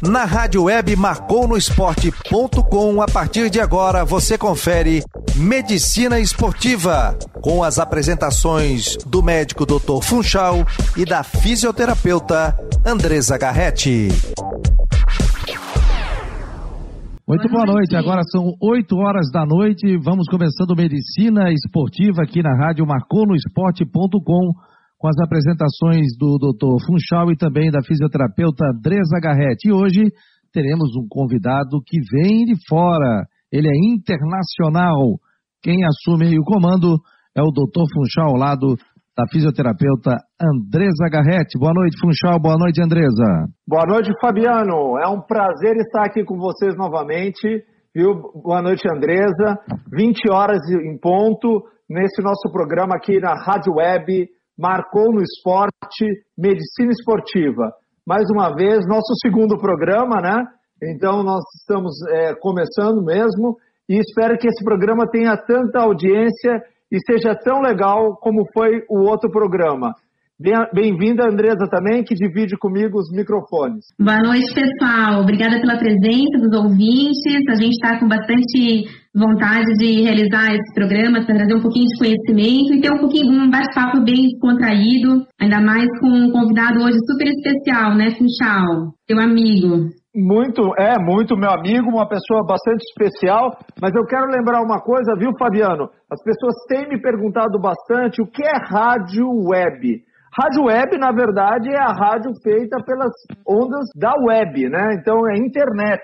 Na rádio web marconosport.com, a partir de agora você confere Medicina Esportiva, com as apresentações do médico Dr. Funchal e da fisioterapeuta Andresa Garretti. Muito boa noite, agora são 8 horas da noite, vamos começando Medicina Esportiva aqui na rádio marconosport.com com as apresentações do Dr. Funchal e também da fisioterapeuta Andresa Garretti. E hoje teremos um convidado que vem de fora, ele é internacional. Quem assume o comando é o Dr. Funchal ao lado da fisioterapeuta Andresa Garretti. Boa noite, Funchal. Boa noite, Andresa. Boa noite, Fabiano. É um prazer estar aqui com vocês novamente. Viu? Boa noite, Andresa. 20 horas em ponto nesse nosso programa aqui na Rádio Web, Marcou no Esporte, Medicina Esportiva. Mais uma vez, nosso segundo programa, né? Então, nós estamos é, começando mesmo e espero que esse programa tenha tanta audiência e seja tão legal como foi o outro programa. Bem-vinda, Andresa, também, que divide comigo os microfones. Boa noite, pessoal. Obrigada pela presença dos ouvintes. A gente está com bastante vontade de realizar esse programa, para trazer um pouquinho de conhecimento e ter um pouquinho um bate-papo bem contraído, ainda mais com um convidado hoje super especial, né, Funchal? Teu amigo. Muito, é, muito meu amigo, uma pessoa bastante especial, mas eu quero lembrar uma coisa, viu, Fabiano? As pessoas têm me perguntado bastante o que é rádio web. Rádio web, na verdade, é a rádio feita pelas ondas da web, né? Então é internet.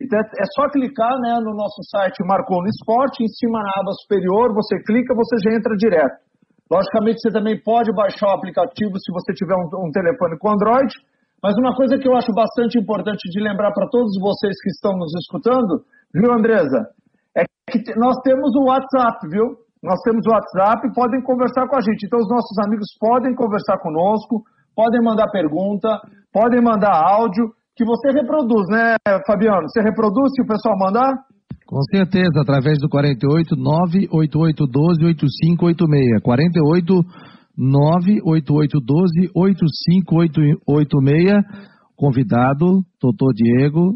Então é só clicar né, no nosso site Marcou no Esporte, em cima na aba superior, você clica, você já entra direto. Logicamente, você também pode baixar o aplicativo se você tiver um, um telefone com Android. Mas uma coisa que eu acho bastante importante de lembrar para todos vocês que estão nos escutando, viu, Andresa? É que nós temos o WhatsApp, viu? Nós temos o WhatsApp, podem conversar com a gente. Então, os nossos amigos podem conversar conosco, podem mandar pergunta, podem mandar áudio, que você reproduz, né, Fabiano? Você reproduz se o pessoal mandar? Com certeza, através do 48 98812 8586. 48 98812 8586. Convidado, doutor Diego,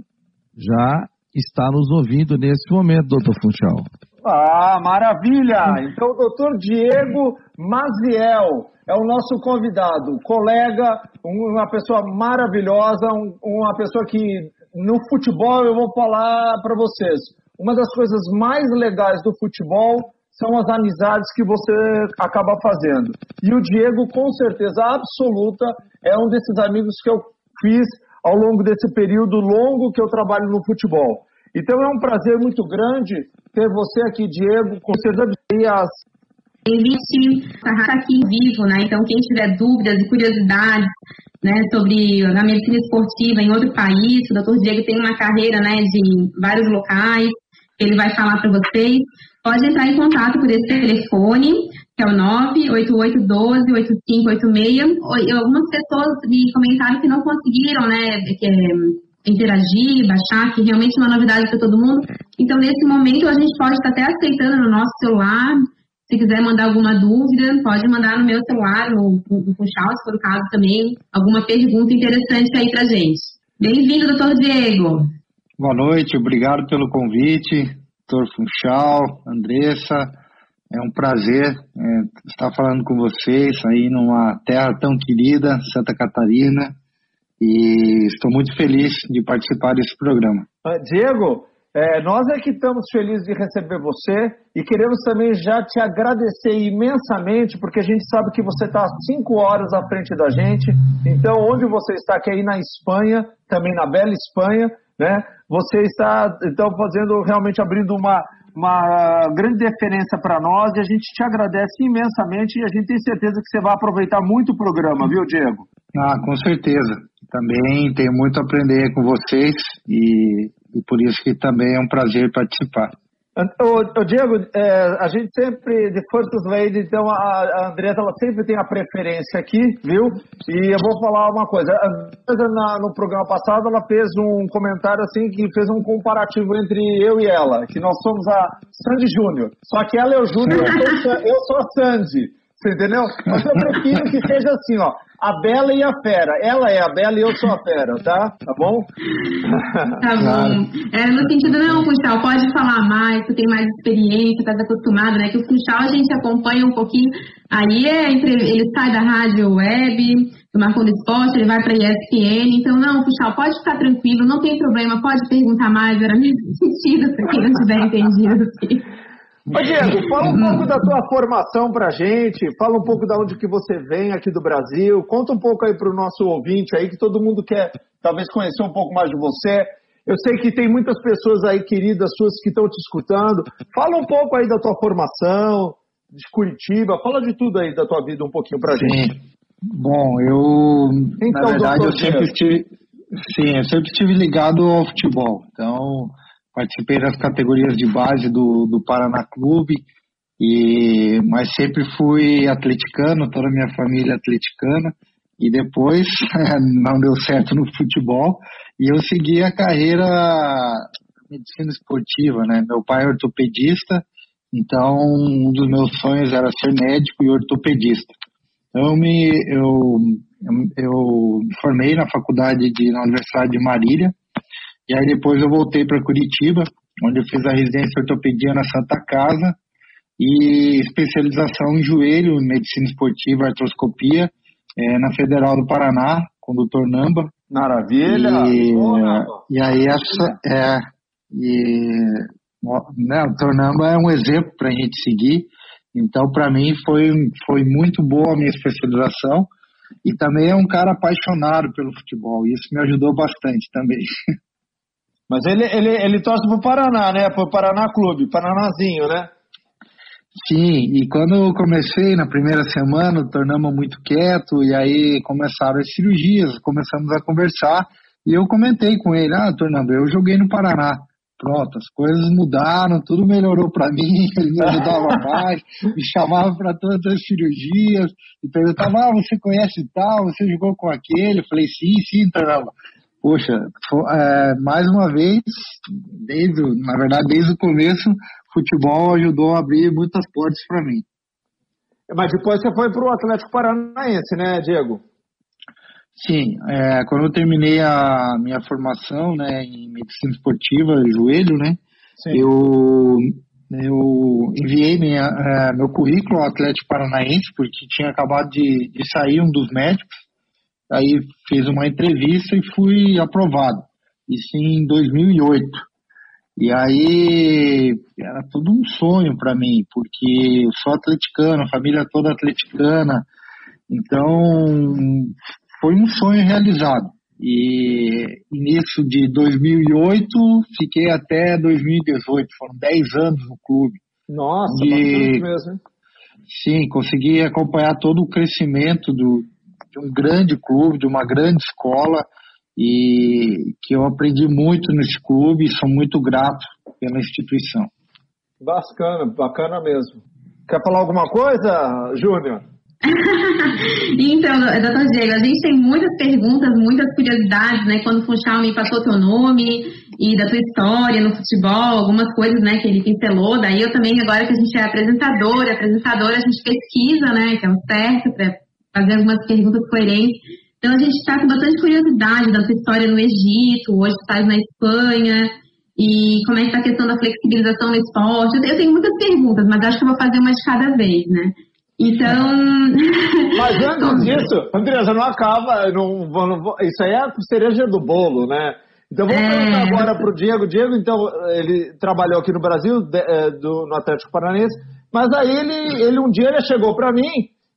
já está nos ouvindo nesse momento, doutor Funchal. Ah, maravilha! Então, doutor Diego Maziel é o nosso convidado, colega, uma pessoa maravilhosa, uma pessoa que no futebol eu vou falar para vocês. Uma das coisas mais legais do futebol são as amizades que você acaba fazendo. E o Diego, com certeza absoluta, é um desses amigos que eu fiz ao longo desse período longo que eu trabalho no futebol. Então é um prazer muito grande ter você aqui, Diego, com certeza as Existe está aqui vivo, né? Então quem tiver dúvidas e curiosidades, né, sobre a medicina esportiva em outro país, o Dr. Diego tem uma carreira, né, de vários locais, ele vai falar para vocês pode entrar em contato por esse telefone, que é o 98812-8586. Algumas pessoas me comentaram que não conseguiram, né, que, é, interagir, baixar, que realmente é uma novidade para todo mundo. Então, nesse momento, a gente pode estar até aceitando no nosso celular. Se quiser mandar alguma dúvida, pode mandar no meu celular, no, no, Funchal, se for o caso também, alguma pergunta interessante aí para gente. Bem-vindo, doutor Diego. Boa noite, obrigado pelo convite. Dr. Funchal, Andressa. É um prazer é, estar falando com vocês aí numa terra tão querida, Santa Catarina, e estou muito feliz de participar desse programa. Uh, Diego, é, nós é que estamos felizes de receber você e queremos também já te agradecer imensamente, porque a gente sabe que você está cinco horas à frente da gente. Então, onde você está, que é aí na Espanha, também na bela Espanha, né? Você está, então, fazendo, realmente abrindo uma, uma grande deferência para nós e a gente te agradece imensamente e a gente tem certeza que você vai aproveitar muito o programa, viu, Diego? Ah, com certeza. Também tenho muito a aprender com vocês e, e por isso que também é um prazer participar. O, Diego, é, a gente sempre, de First Lady, então a, a Andressa ela sempre tem a preferência aqui, viu? E eu vou falar uma coisa. A Andressa, na, no programa passado, ela fez um comentário assim, que fez um comparativo entre eu e ela, que nós somos a Sandy Júnior. Só que ela é o Júnior, eu, eu sou a Sandy. Você entendeu? Mas eu prefiro que seja assim, ó. A Bela e a Fera. Ela é a Bela e eu sou a Fera, tá? Tá bom? Tá bom. É, no sentido, não, Funchal, pode falar mais, tu tem mais experiência, tá acostumado, né? Que o Funchal a gente acompanha um pouquinho. Aí é entre, ele sai da rádio web, do Marcou do Esporte, ele vai pra ESPN. Então, não, Funchal, pode ficar tranquilo, não tem problema, pode perguntar mais, era nesse sentido, pra quem não tiver entendido. Assim. Ô Diego, fala um pouco da tua formação pra gente, fala um pouco da onde que você vem aqui do Brasil, conta um pouco aí pro nosso ouvinte aí, que todo mundo quer talvez conhecer um pouco mais de você. Eu sei que tem muitas pessoas aí queridas suas que estão te escutando. Fala um pouco aí da tua formação, de Curitiba, fala de tudo aí da tua vida um pouquinho pra Sim. gente. Bom, eu Então, na verdade eu sempre estive, sim, eu sempre estive ligado ao futebol. Então participei das categorias de base do, do Paraná Clube e mas sempre fui atleticano, toda a minha família é atleticana e depois não deu certo no futebol e eu segui a carreira medicina esportiva, né? Meu pai é ortopedista, então um dos meus sonhos era ser médico e ortopedista. Eu me, eu, eu, eu me formei na faculdade de, na Universidade de Marília, e aí depois eu voltei para Curitiba, onde eu fiz a residência de ortopedia na Santa Casa e especialização em joelho, medicina esportiva, artroscopia, eh, na Federal do Paraná, com o Dr. Namba. Maravilha! E, Boa, Namba. e aí essa é e né, o Tornamba é um exemplo para a gente seguir. Então, para mim foi foi muito boa a minha especialização e também é um cara apaixonado pelo futebol. E isso me ajudou bastante também. Mas ele, ele, ele torce pro Paraná, né? Pro Paraná Clube, Paranazinho, né? Sim, e quando eu comecei na primeira semana, tornamos muito quieto e aí começaram as cirurgias, começamos a conversar e eu comentei com ele, ah, Tornamba, eu joguei no Paraná. Pronto, as coisas mudaram, tudo melhorou para mim, ele me ajudava mais, me chamava para todas as cirurgias e perguntava, ah, você conhece tal, você jogou com aquele? Eu falei, sim, sim, Tornamba. Poxa, é, mais uma vez, desde, o- na verdade, desde o começo, futebol ajudou a abrir muitas portas para mim. Mas depois você foi pro Atlético Paranaense, né, Diego? Sim, é, quando eu terminei a minha formação né, em medicina esportiva, joelho, né, Sim. eu, eu enviei minha, é, meu currículo ao Atlético Paranaense, porque tinha acabado de, de sair um dos médicos, aí fiz uma entrevista e fui aprovado, isso em 2008. E aí era tudo um sonho para mim, porque eu sou atleticano, a família toda atleticana, então foi um sonho realizado. E início de 2008, fiquei até 2018, foram 10 anos no clube. Nossa, E- mesmo, hein? Sim, consegui acompanhar todo o crescimento do, de um grande clube, de uma grande escola, e que eu aprendi muito nesse clube e sou muito grato pela instituição. Bacana, bacana mesmo. Quer falar alguma coisa, Júnior? Então, doutor Diego, a gente tem muitas perguntas, muitas curiosidades, né? Quando o Funchal me passou teu nome e da tua história no futebol, algumas coisas, né, que ele pincelou. Daí eu também, agora que a gente é apresentador, apresentadora, a gente pesquisa, né, que é o certo, para fazer algumas perguntas coerentes. Então a gente está com bastante curiosidade da tua história no Egito, hoje tu estás na Espanha, e como é que está a questão da flexibilização no esporte. Eu tenho muitas perguntas, mas acho que eu vou fazer uma de cada vez, né? Então. Mas antes disso, Andresa, não acaba. Não, não isso aí é a cereja do bolo, né? Então vamos É. perguntar agora para o Diego. Diego, então, ele trabalhou aqui no Brasil, de- eh, do- no Atlético Paranaense, mas aí ele, ele um dia ele chegou para mim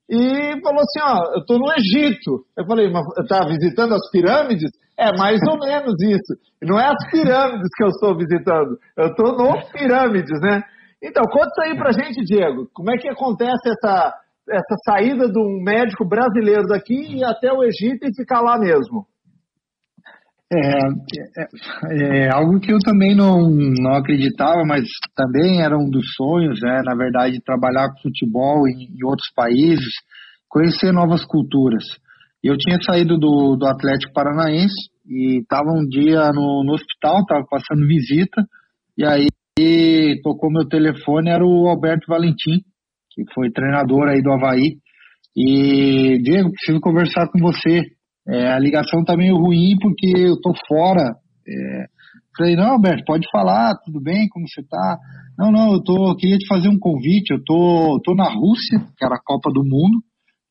e falou assim, ó, eu estou no Egito. Eu falei, mas tá visitando as pirâmides? É mais ou menos isso. Não é as pirâmides que eu estou visitando, eu estou no pirâmides, né? Então, conta aí pra gente, Diego. Como é que acontece essa, essa saída de um médico brasileiro daqui e até o Egito e ficar lá mesmo? É, é, é algo que eu também não, não acreditava, mas também era um dos sonhos, né? Na verdade, trabalhar com futebol em, em outros países, conhecer novas culturas. Eu tinha saído do, do Atlético Paranaense e estava um dia no, no hospital, estava passando visita, e aí tocou meu telefone, era o Alberto Valentim, que foi treinador aí do Havaí. E, Diego, preciso conversar com você. É, a ligação tá meio ruim porque eu tô fora. É, falei, não, Alberto, pode falar, tudo bem, como você tá? Não, não, eu tô, eu queria te fazer um convite, eu tô, tô na Rússia, que era a Copa do Mundo,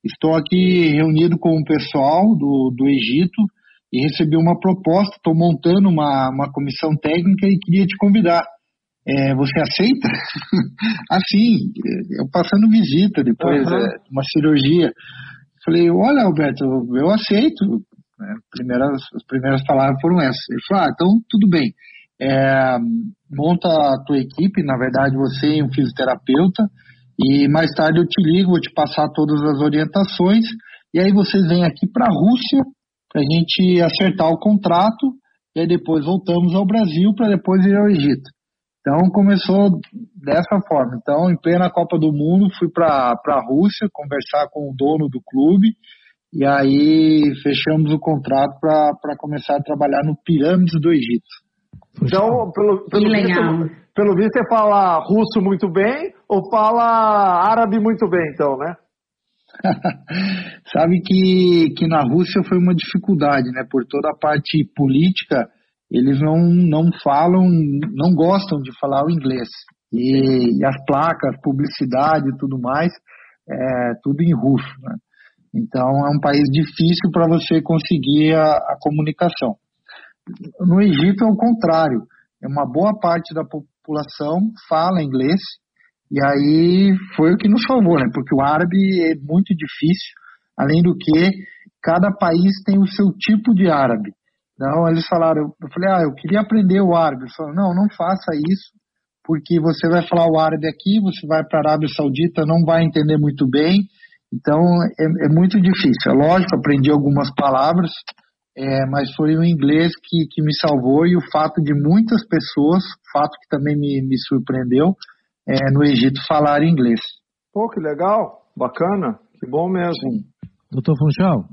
estou aqui reunido com o pessoal do, do Egito e recebi uma proposta, estou montando uma, uma comissão técnica e queria te convidar. É, você aceita? assim, eu passando visita depois uhum. é, uma cirurgia. Falei, olha, Alberto, eu aceito. É, primeiras, as primeiras palavras foram essas. Ele falou, ah, então tudo bem. É, monta a tua equipe, na verdade você é um fisioterapeuta, e mais tarde eu te ligo, vou te passar todas as orientações, e aí vocês vêm aqui para a Rússia para a gente acertar o contrato, e aí depois voltamos ao Brasil para depois ir ao Egito. Então começou dessa forma. Então, em plena Copa do Mundo, fui para a Rússia conversar com o dono do clube e aí fechamos o contrato para começar a trabalhar no Pirâmides do Egito. Então, pelo, pelo, visto, pelo visto, você fala russo muito bem ou fala árabe muito bem, então, né? Sabe que, que na Rússia foi uma dificuldade, né? Por toda a parte política, eles não, não falam, não gostam de falar o inglês. E, e as placas, publicidade e tudo mais, é tudo em russo, né? Então é um país difícil para você conseguir a, a comunicação. No Egito é o contrário. É uma boa parte da população fala inglês e aí foi o que nos salvou, né? Porque o árabe é muito difícil, além do que cada país tem o seu tipo de árabe. Então eles falaram, eu falei, ah, eu queria aprender o árabe. Eles falaram, não, não faça isso, porque você vai falar o árabe aqui, você vai para a Arábia Saudita, não vai entender muito bem. Então é, é muito difícil. É lógico, aprendi algumas palavras, é, mas foi o inglês que, que me salvou e o fato de muitas pessoas, fato que também me, me surpreendeu, é, no Egito falar inglês. Pô, que legal, bacana, que bom mesmo. Sim. Doutor Funchal?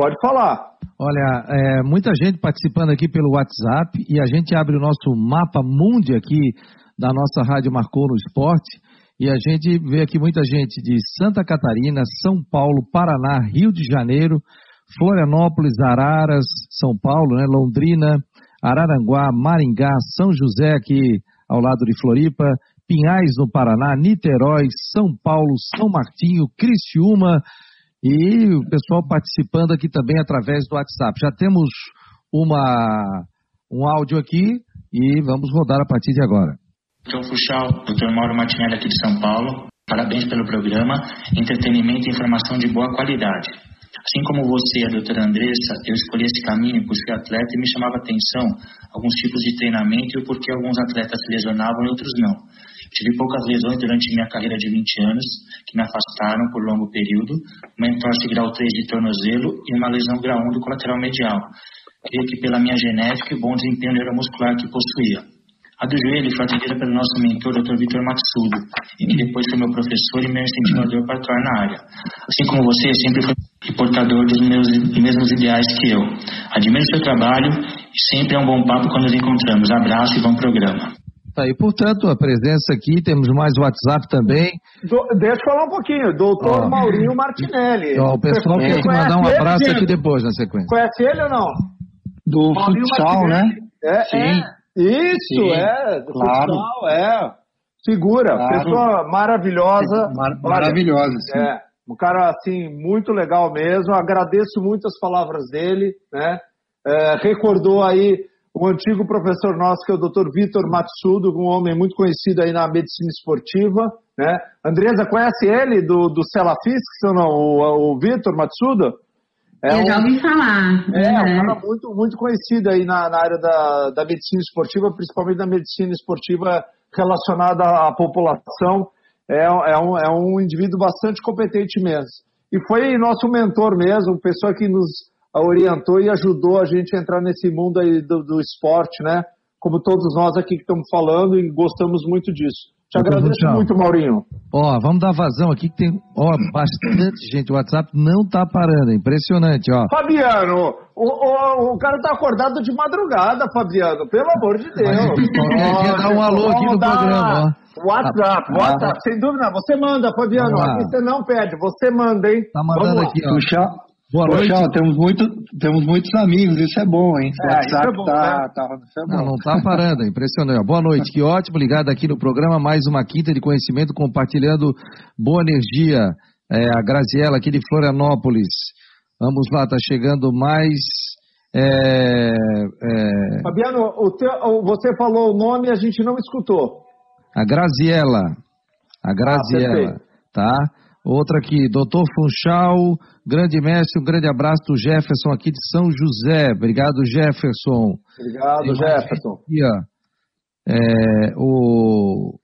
Pode falar. Olha, é, muita gente participando aqui pelo WhatsApp e a gente abre o nosso mapa mundi aqui da nossa Rádio Marcou no Esporte e a gente vê aqui muita gente de Santa Catarina, São Paulo, Paraná, Rio de Janeiro, Florianópolis, Araras, São Paulo, né, Londrina, Araranguá, Maringá, São José aqui ao lado de Floripa, Pinhais, no Paraná, Niterói, São Paulo, São Martinho, Criciúma e o pessoal participando aqui também através do WhatsApp. Já temos uma, um áudio aqui e vamos rodar a partir de agora. Então, Fuxal, Dr. Mauro Martinelli aqui de São Paulo. Parabéns pelo programa. Entretenimento e informação de boa qualidade. Assim como você, a doutora Andressa, eu escolhi esse caminho por ser atleta e me chamava atenção alguns tipos de treinamento e o porquê alguns atletas se lesionavam e outros não. Tive poucas lesões durante minha carreira de 20 anos, que me afastaram por longo período, uma entorse grau 3 de tornozelo e uma lesão grau 1 do colateral medial. Creio que pela minha genética e bom desempenho neuromuscular que possuía. A do joelho foi atendida pelo nosso mentor, Dr. Vitor Matsudo, e que depois foi meu professor e meu incentivador para atuar na área. Assim como você, sempre fui portador dos meus mesmos ideais que eu. Admiro seu trabalho e sempre é um bom papo quando nos encontramos. Abraço e bom programa. Tá aí, portanto, a presença aqui, temos mais WhatsApp também. Do, deixa eu falar um pouquinho, doutor Maurinho Martinelli. Ó, o pessoal quer te mandar um abraço ele, aqui depois na sequência. Conhece ele ou não? Do Maurinho futsal, né? É, Sim. É. Isso, Sim, é, do claro. futsal, é. Figura, claro. pessoa maravilhosa. Mar maravilhosa, sim. É, um cara, assim, muito legal mesmo. Agradeço muito as palavras dele, né? É, recordou aí um antigo professor nosso, que é o Dr. Vitor Matsudo, um homem muito conhecido aí na medicina esportiva, né? Andresa, conhece ele do, do Cela Physics ou não? O, o Vitor Matsudo? É Eu um, já ouvi falar. É, uhum. um cara muito, muito conhecido aí na, na área da, da medicina esportiva, principalmente da medicina esportiva relacionada à população. É, é, um, é um indivíduo bastante competente mesmo. E foi nosso mentor mesmo, pessoa que nos orientou e ajudou a gente a entrar nesse mundo aí do, do esporte, né? Como todos nós aqui que estamos falando e gostamos muito disso. Te agradeço muito, Maurinho. Ó, vamos dar vazão aqui que tem ó, bastante gente. O WhatsApp não tá parando, é impressionante, ó. Fabiano, o, o, o cara tá acordado de madrugada, Fabiano, pelo amor de Deus. Mas, qualquer dá um alô aqui no programa, ó. WhatsApp, ah, WhatsApp, ah, sem dúvida. Você manda, Fabiano. Aqui você não pede, você manda, hein? Tá mandando aqui, ó. Puxa, Boa noite. Poxa, temos, muito, temos muitos amigos, isso é bom, hein? O é, WhatsApp é bom, tá, né? tá, é não, não tá parando, é impressionante. Boa noite, que ótimo, ligado aqui no programa, mais uma quinta de conhecimento, compartilhando boa energia. É, a Graziela aqui de Florianópolis. Vamos lá, tá chegando mais. É, é... Fabiano, teu, você falou o nome e a gente não escutou. A Graziela. A Graziela, ah, tá? Outra aqui, doutor Funchal, grande mestre, um grande abraço do Jefferson aqui de São José. Obrigado, Jefferson. Obrigado, Jefferson. Aqui, é, o,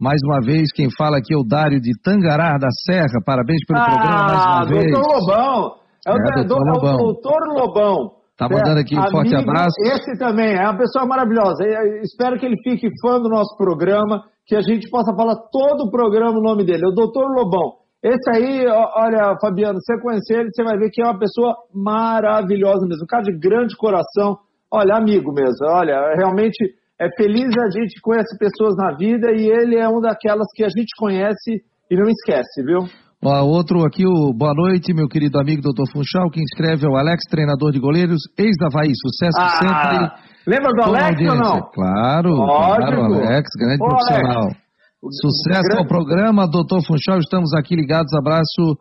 mais uma vez, quem fala aqui é o Dário de Tangará da Serra. Parabéns pelo ah, programa mais uma doutor vez. Doutor Lobão. É o, é, doutor, Lobão. É o doutor Lobão. Tá mandando aqui um forte abraço. Esse também é uma pessoa maravilhosa. Eu espero que ele fique fã do nosso programa, que a gente possa falar todo o programa o nome dele. É o doutor Lobão. Esse aí, olha, Fabiano, você conhecer ele, você vai ver que é uma pessoa maravilhosa mesmo. Um cara de grande coração. Olha, amigo mesmo. Olha, realmente é feliz a gente conhece pessoas na vida e ele é um daquelas que a gente conhece e não esquece, viu? Ó, outro aqui, o boa noite, meu querido amigo Dr. Funchal, quem escreve é o Alex, treinador de goleiros, ex-Havaí, sucesso ah, sempre. Lembra do Alex ou não? Claro, Lógico. claro, Alex, grande Ô, profissional. Alex. Sucesso grande... ao programa, doutor Funchal. Estamos aqui ligados. Abraço,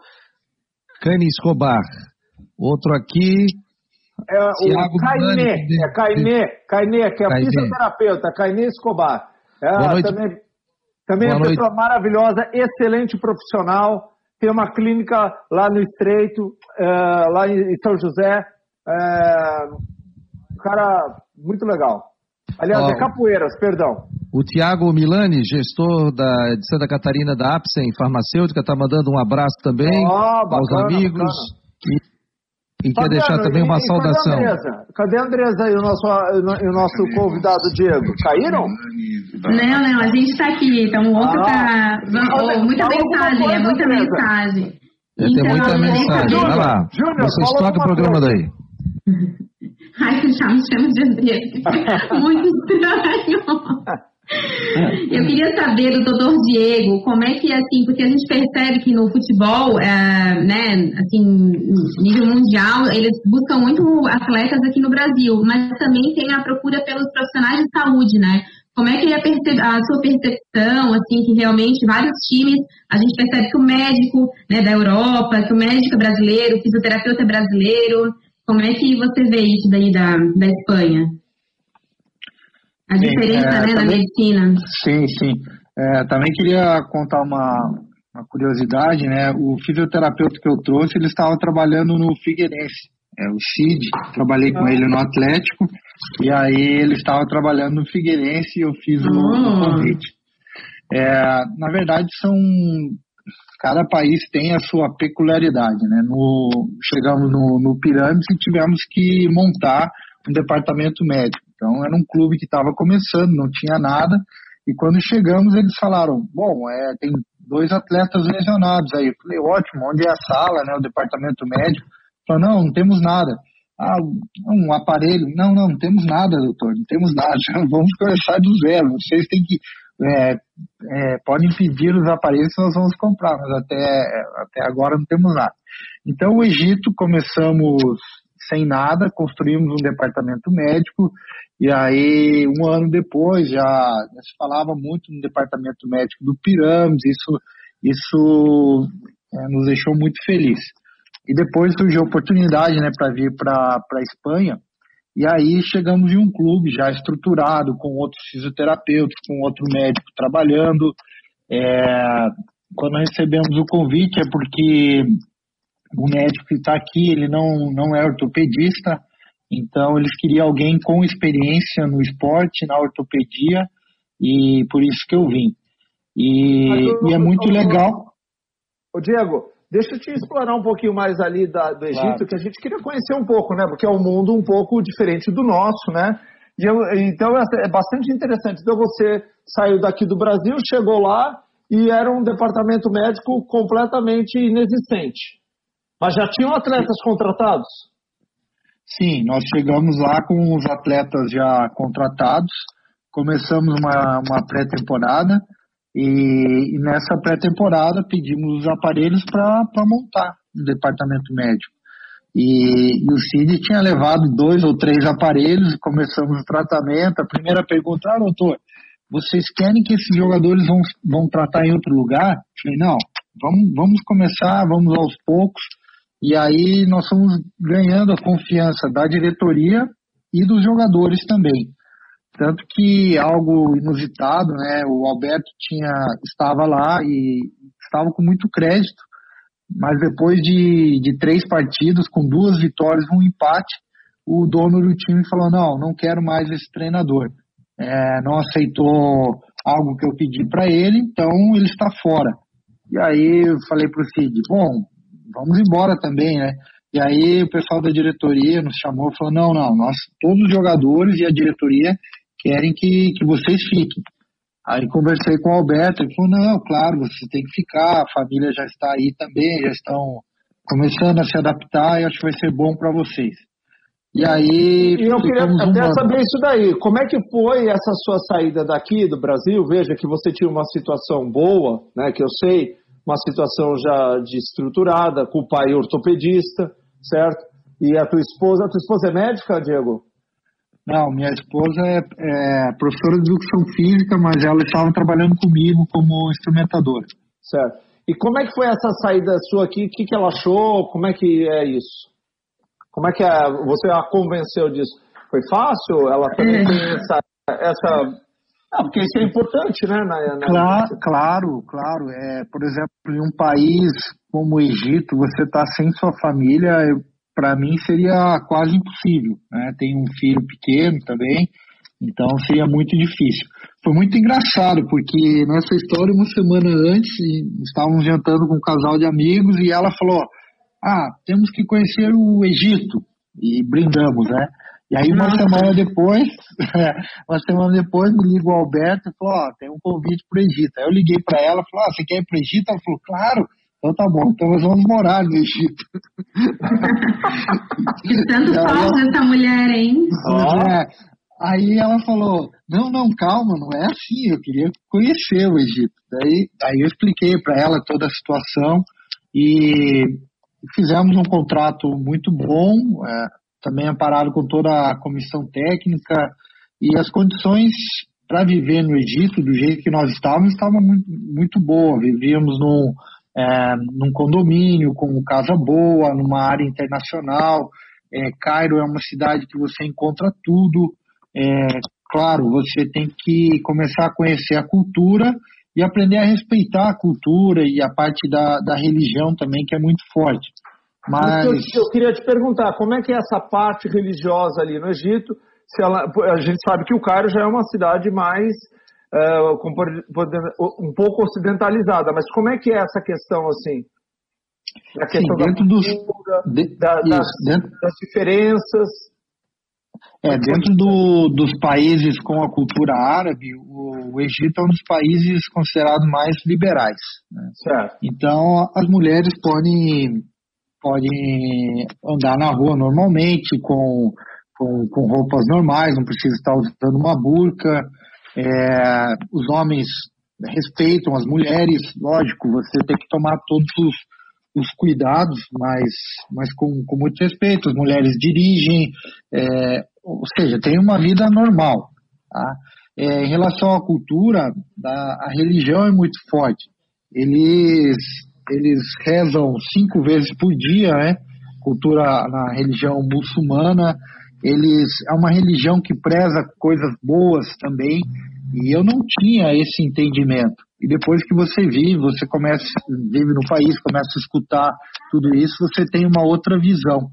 Cani Escobar. Outro aqui. É o Caimê, é Caimê, Caimê, que é Caimê. fisioterapeuta, Caimê Escobar. É, Boa noite. Também, também é uma pessoa maravilhosa, excelente profissional. Tem uma clínica lá no Estreito, é, lá em São José. É, um cara muito legal. Aliás, oh. é Capoeiras, perdão. O Tiago Milani, gestor da, de Santa Catarina da Apsen Farmacêutica, está mandando um abraço também oh, bacana, aos amigos. E, e quer deixar também uma e, saudação. Cadê a Andresa? Cadê a Andresa e o nosso, o nosso convidado Diego? Caíram? Não, não, a gente está aqui. Então o outro está. Ah, oh, muita mensagem, é muita mensagem. É, então, tem muita mensagem. Vai lá. Júnior, Vocês tocam o programa coisa. daí. Ai, que já me chama de Andresa. Muito estranho. Eu queria saber do doutor Diego, como é que, assim, porque a gente percebe que no futebol, é, né, assim, nível mundial, eles buscam muito atletas aqui no Brasil, mas também tem a procura pelos profissionais de saúde, né? Como é que é a, sua percepção, assim, que realmente vários times, a gente percebe que o médico né, da Europa, que o médico é brasileiro, o fisioterapeuta é brasileiro, como é que você vê isso daí da, da Espanha? A diferença, sim, é, né, também, da medicina. Sim, sim. É, também queria contar uma, uma curiosidade, né? O fisioterapeuta que eu trouxe, ele estava trabalhando no Figueirense. É, o Cid, trabalhei com ele no Atlético, e aí ele estava trabalhando no Figueirense e eu fiz o, o ah. convite. É, na verdade, são cada país tem a sua peculiaridade, né? No, chegamos no, no Pirâmides e tivemos que montar um departamento médico. Então era um clube que estava começando, não tinha nada. E quando chegamos, eles falaram: bom, é, tem dois atletas lesionados aí. Eu falei: ótimo, onde é a sala, né, o departamento médico? Falou: não, não temos nada. Ah, um aparelho? Não, não, não temos nada, doutor, não temos nada. Vamos começar do zero. Vocês têm que. É, é, podem pedir os aparelhos que nós vamos comprar, mas até, até agora não temos nada. Então, o Egito, começamos sem nada, construímos um departamento médico, e aí, um ano depois, já, já se falava muito no departamento médico do Pirâmides, isso, isso é, nos deixou muito felizes. E depois surgiu a oportunidade né, para vir para a Espanha, e aí chegamos em um clube já estruturado, com outros fisioterapeutas, com outro médico trabalhando. É, quando recebemos o convite é porque o médico que está aqui, ele não, não é ortopedista, então eles queriam alguém com experiência no esporte, na ortopedia, e por isso que eu vim. E, e é muito legal. Ô Diego, deixa eu te explorar um pouquinho mais ali da, do Egito, claro. que a gente queria conhecer um pouco, né? Porque é um mundo um pouco diferente do nosso, né? Então é bastante interessante. Então você saiu daqui do Brasil, chegou lá e era um departamento médico completamente inexistente. Mas já tinham atletas contratados? Sim, nós chegamos lá com os atletas já contratados, começamos uma, uma pré-temporada e, e, nessa pré-temporada pedimos os aparelhos para montar o departamento médico. E, e, o Cid tinha levado dois ou três aparelhos, começamos o tratamento. A primeira pergunta, ah, doutor, vocês querem que esses jogadores vão, vão tratar em outro lugar? Eu falei, não, vamos, vamos começar, vamos aos poucos. E aí nós fomos ganhando a confiança da diretoria e dos jogadores também. Tanto que algo inusitado, né? O Alberto tinha, estava lá e estava com muito crédito, mas depois de, de três partidos, com duas vitórias um empate, o dono do time falou: não, não quero mais esse treinador. É, não aceitou algo que eu pedi para ele, então ele está fora. E aí eu falei para o Cid: bom, vamos embora também, né? E aí o pessoal da diretoria nos chamou e falou, não, não, nós, todos os jogadores e a diretoria querem que, que vocês fiquem. Aí conversei com o Alberto, ele falou, não, claro, você tem que ficar, a família já está aí também, já estão começando a se adaptar e acho que vai ser bom para vocês. E aí. E eu queria até uma... saber isso daí. Como é que foi essa sua saída daqui do Brasil? Veja que você tinha uma situação boa, né? Que eu sei, uma situação já de estruturada, com o pai ortopedista, certo? E a tua esposa, a tua esposa é médica, Diego? Não, minha esposa é, é professora de educação física, mas ela estava trabalhando comigo como instrumentadora. Certo. E como é que foi essa saída sua aqui? O que, que ela achou? Como é que é isso? Como é que é, você a convenceu disso? Foi fácil? Ela também é. tem essa, essa ah, porque isso é importante, né? Na, na... Claro, claro, claro. É, por exemplo, em um país como o Egito, você está sem sua família, para mim seria quase impossível. Né? Tenho um filho pequeno também, então seria muito difícil. Foi muito engraçado, porque nessa história, uma semana antes, estávamos jantando com um casal de amigos e ela falou: Ah, temos que conhecer o Egito. E brindamos, né? E aí uma Nossa. semana depois, uma semana depois me liga o Alberto e falou, ó, oh, tem um convite para o Egito. Aí eu liguei para ela, falou, oh, você quer ir para o Egito? Ela falou, claro. Então tá bom, então nós vamos morar no Egito. De tanto falta essa mulher, hein? É. Aí ela falou, não, não, calma, não é assim, eu queria conhecer o Egito. Daí, aí eu expliquei para ela toda a situação e fizemos um contrato muito bom, é, também amparado com toda a comissão técnica e as condições para viver no Egito, do jeito que nós estávamos, estavam muito, muito boa. Vivíamos num, é, num condomínio com casa boa, numa área internacional. É, Cairo é uma cidade que você encontra tudo. É, claro, você tem que começar a conhecer a cultura e aprender a respeitar a cultura e a parte da, da religião também, que é muito forte. Mas... Eu, eu, queria te perguntar, como é que é essa parte religiosa ali no Egito? Se ela, a gente sabe que o Cairo já é uma cidade mais é, um pouco ocidentalizada, mas como é que é essa questão assim? A questão Sim, dentro da dos, de, da, isso, das, dentro, das, diferenças. É, dentro do, dos países com a cultura árabe, o, o, Egito é um dos países considerados mais liberais. Né? Certo. Então, as mulheres podem podem andar na rua normalmente, com, com, com roupas normais, não precisa estar usando uma burca. É, os homens respeitam as mulheres, lógico, você tem que tomar todos os, os cuidados, mas, mas com, com muito respeito. As mulheres dirigem, é, ou seja, tem uma vida normal. Tá? É, em relação à cultura, a, a religião é muito forte. Eles eles rezam cinco vezes por dia, né? Cultura na religião muçulmana, eles é uma religião que preza coisas boas também, e eu não tinha esse entendimento. E depois que você vive, você começa vive no país, começa a escutar tudo isso, você tem uma outra visão.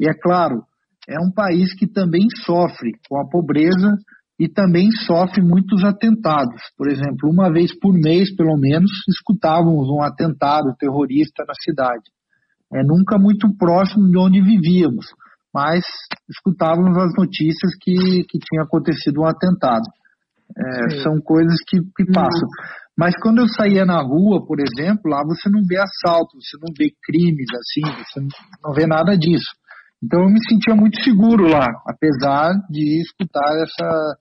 E é claro, é um país que também sofre com a pobreza e também sofre muitos atentados. Por exemplo, uma vez por mês, pelo menos, escutávamos um atentado terrorista na cidade. É nunca muito próximo de onde vivíamos, mas escutávamos as notícias que, que tinha acontecido um atentado. É, são coisas que, que passam. Mas quando eu saía na rua, por exemplo, lá você não vê assalto, você não vê crimes assim, você não vê nada disso. Então eu me sentia muito seguro lá, apesar de escutar essa,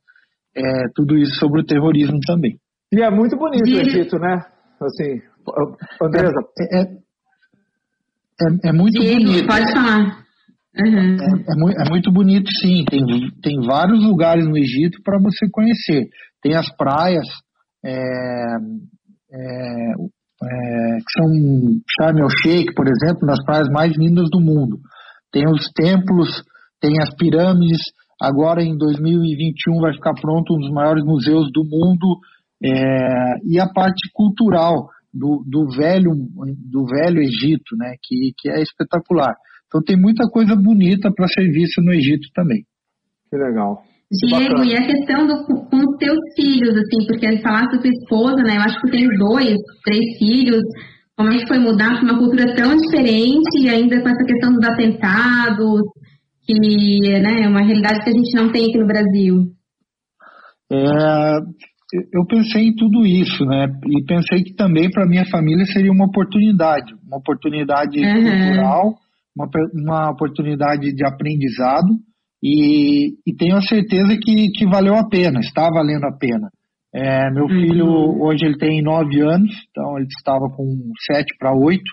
é, tudo isso sobre o terrorismo também. E é muito bonito o Egito, né? Assim, Andresa. É, é, é, é muito Diego, bonito. Pode falar. Uhum. É, é, muito bonito, sim. Tem, tem vários lugares no Egito para você conhecer. Tem as praias é, é, é, que são Sharm el Sheikh, por exemplo, nas praias mais lindas do mundo. Tem os templos, tem as pirâmides. Agora, em 2021, vai ficar pronto um dos maiores museus do mundo. É, e a parte cultural do, do, velho, do velho Egito, né, que, que é espetacular. Então tem muita coisa bonita para ser vista no Egito também. Que legal. Diego, e a questão do, com os teus filhos, assim, porque ele falasse da tua esposa, né? Eu acho que tem dois, três filhos. Como é que foi mudar para uma cultura tão diferente e ainda com essa questão dos atentados, que né, é uma realidade que a gente não tem aqui no Brasil? É, eu pensei em tudo isso, né? E pensei que também para minha família seria uma oportunidade, uma oportunidade uhum. cultural uma, uma oportunidade de aprendizado e, e tenho a certeza que, que valeu a pena, está valendo a pena. É, meu uhum. filho, hoje ele tem nove anos, então ele estava com sete para oito,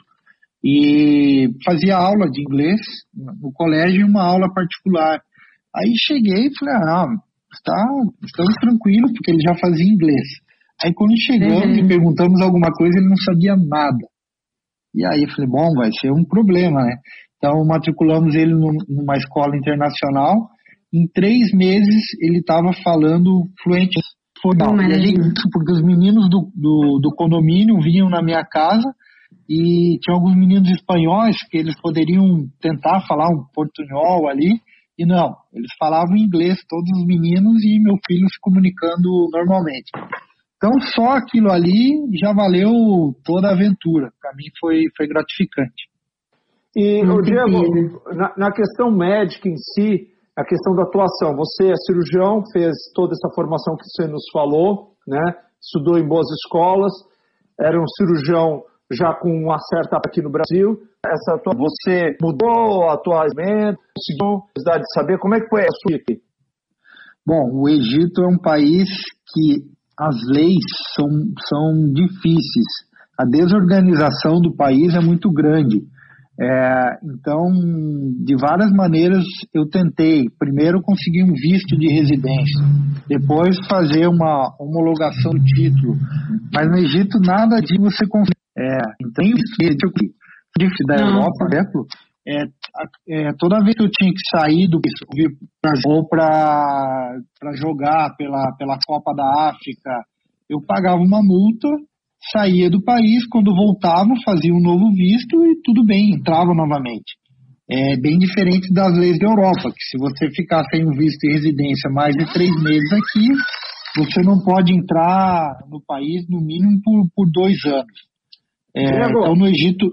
e fazia aula de inglês no colégio e uma aula particular. Aí cheguei e falei, ah, está, estamos tranquilos, porque ele já fazia inglês. Aí quando chegamos uhum. e perguntamos alguma coisa, ele não sabia nada. E aí eu falei, bom, vai ser um problema, né? Então, matriculamos ele numa escola internacional. Em três meses, ele estava falando fluente espanhol. porque os meninos do, do, do, condomínio vinham na minha casa e tinha alguns meninos espanhóis que eles poderiam tentar falar um portunhol ali. E não, eles falavam inglês, todos os meninos, e meu filho se comunicando normalmente. Então, só aquilo ali já valeu toda a aventura. Para mim foi, foi gratificante. E, o Diego, na, na, questão médica em si, a questão da atuação, você é cirurgião, fez toda essa formação que você nos falou, né? estudou em boas escolas, era um cirurgião já com uma certa aqui no Brasil. Essa tua, você mudou atualmente, conseguiu necessidade de saber como é que foi a sua aqui? Bom, o Egito é um país que as leis são, são difíceis. A desorganização do país é muito grande. É, então, de várias maneiras, eu tentei. Primeiro, conseguir um visto de residência, depois, fazer uma homologação do título. Mas no Egito, nada de você conseguir. É, então, isso da Europa, por exemplo, é, é, toda vez que eu tinha que sair do ou para jogar pela, pela Copa da África, eu pagava uma multa saía do país, quando voltava, fazia um novo visto e tudo bem, entrava novamente. É bem diferente das leis da Europa, que se você ficar sem um visto de residência mais de três meses aqui, você não pode entrar no país no mínimo por, por dois anos. É, então no Egito.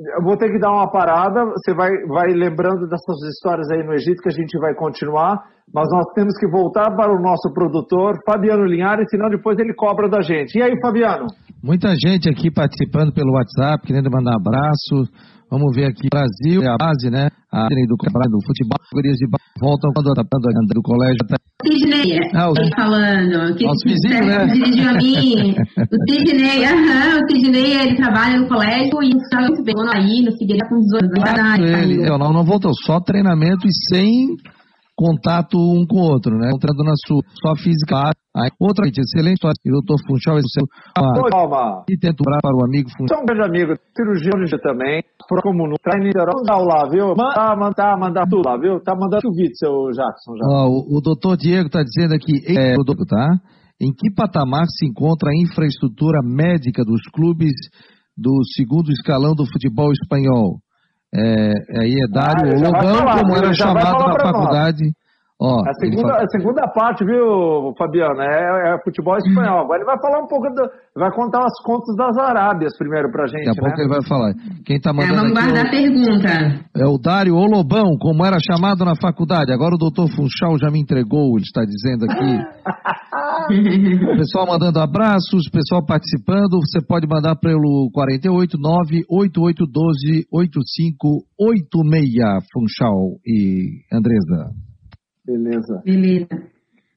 Eu vou ter que dar uma parada, você vai, vai lembrando dessas histórias aí no Egito que a gente vai continuar, mas nós temos que voltar para o nosso produtor, Fabiano Linhares, senão depois ele cobra da gente. E aí, Fabiano? Muita gente aqui participando pelo WhatsApp, querendo mandar abraço. Vamos ver aqui, Brasil é a base, né? A do, do futebol, categorias de voltam quando adaptando a do colégio. Até... Sidney, ah, o... falando. Que Nosso vizinho, né? Dirigiu a mim. o Sidney, aham, o Sidney, ele trabalha no colégio e está muito bem. aí, no Figueiredo, com 18 anos. Ele, não, não voltou, só treinamento e sem contato um com o outro, né? Entrando na sua, sua física. Aí, outra excelente do doutor Funchal Calma. e tento para o amigo Funchal. São um grande amigo, cirurgião também, como no tá em lá, viu? Manda, manda, manda tudo lá, viu? Tá mandando o vídeo, seu Jackson. Já. Ó, o, o doutor Diego está dizendo aqui, é, o doutor, tá? Em que patamar se encontra a infraestrutura médica dos clubes do segundo escalão do futebol espanhol? É, aí é Dário ah, Lobão, como era chamado na faculdade. Ó, a, segunda, fala... a segunda parte, viu, Fabiano, é, é, futebol espanhol. Agora ele vai falar um pouco, do, vai contar as contas das Arábias primeiro pra gente, Daqui a né? pouco ele vai falar. Quem tá mandando é, vamos guardar é a pergunta. É o Dário Olobão, como era chamado na faculdade. Agora o doutor Funchal já me entregou, ele está dizendo aqui. pessoal mandando abraços, pessoal participando. Você pode mandar pelo 48 8812 8586, Funchal e Andresa. Beleza. Beleza.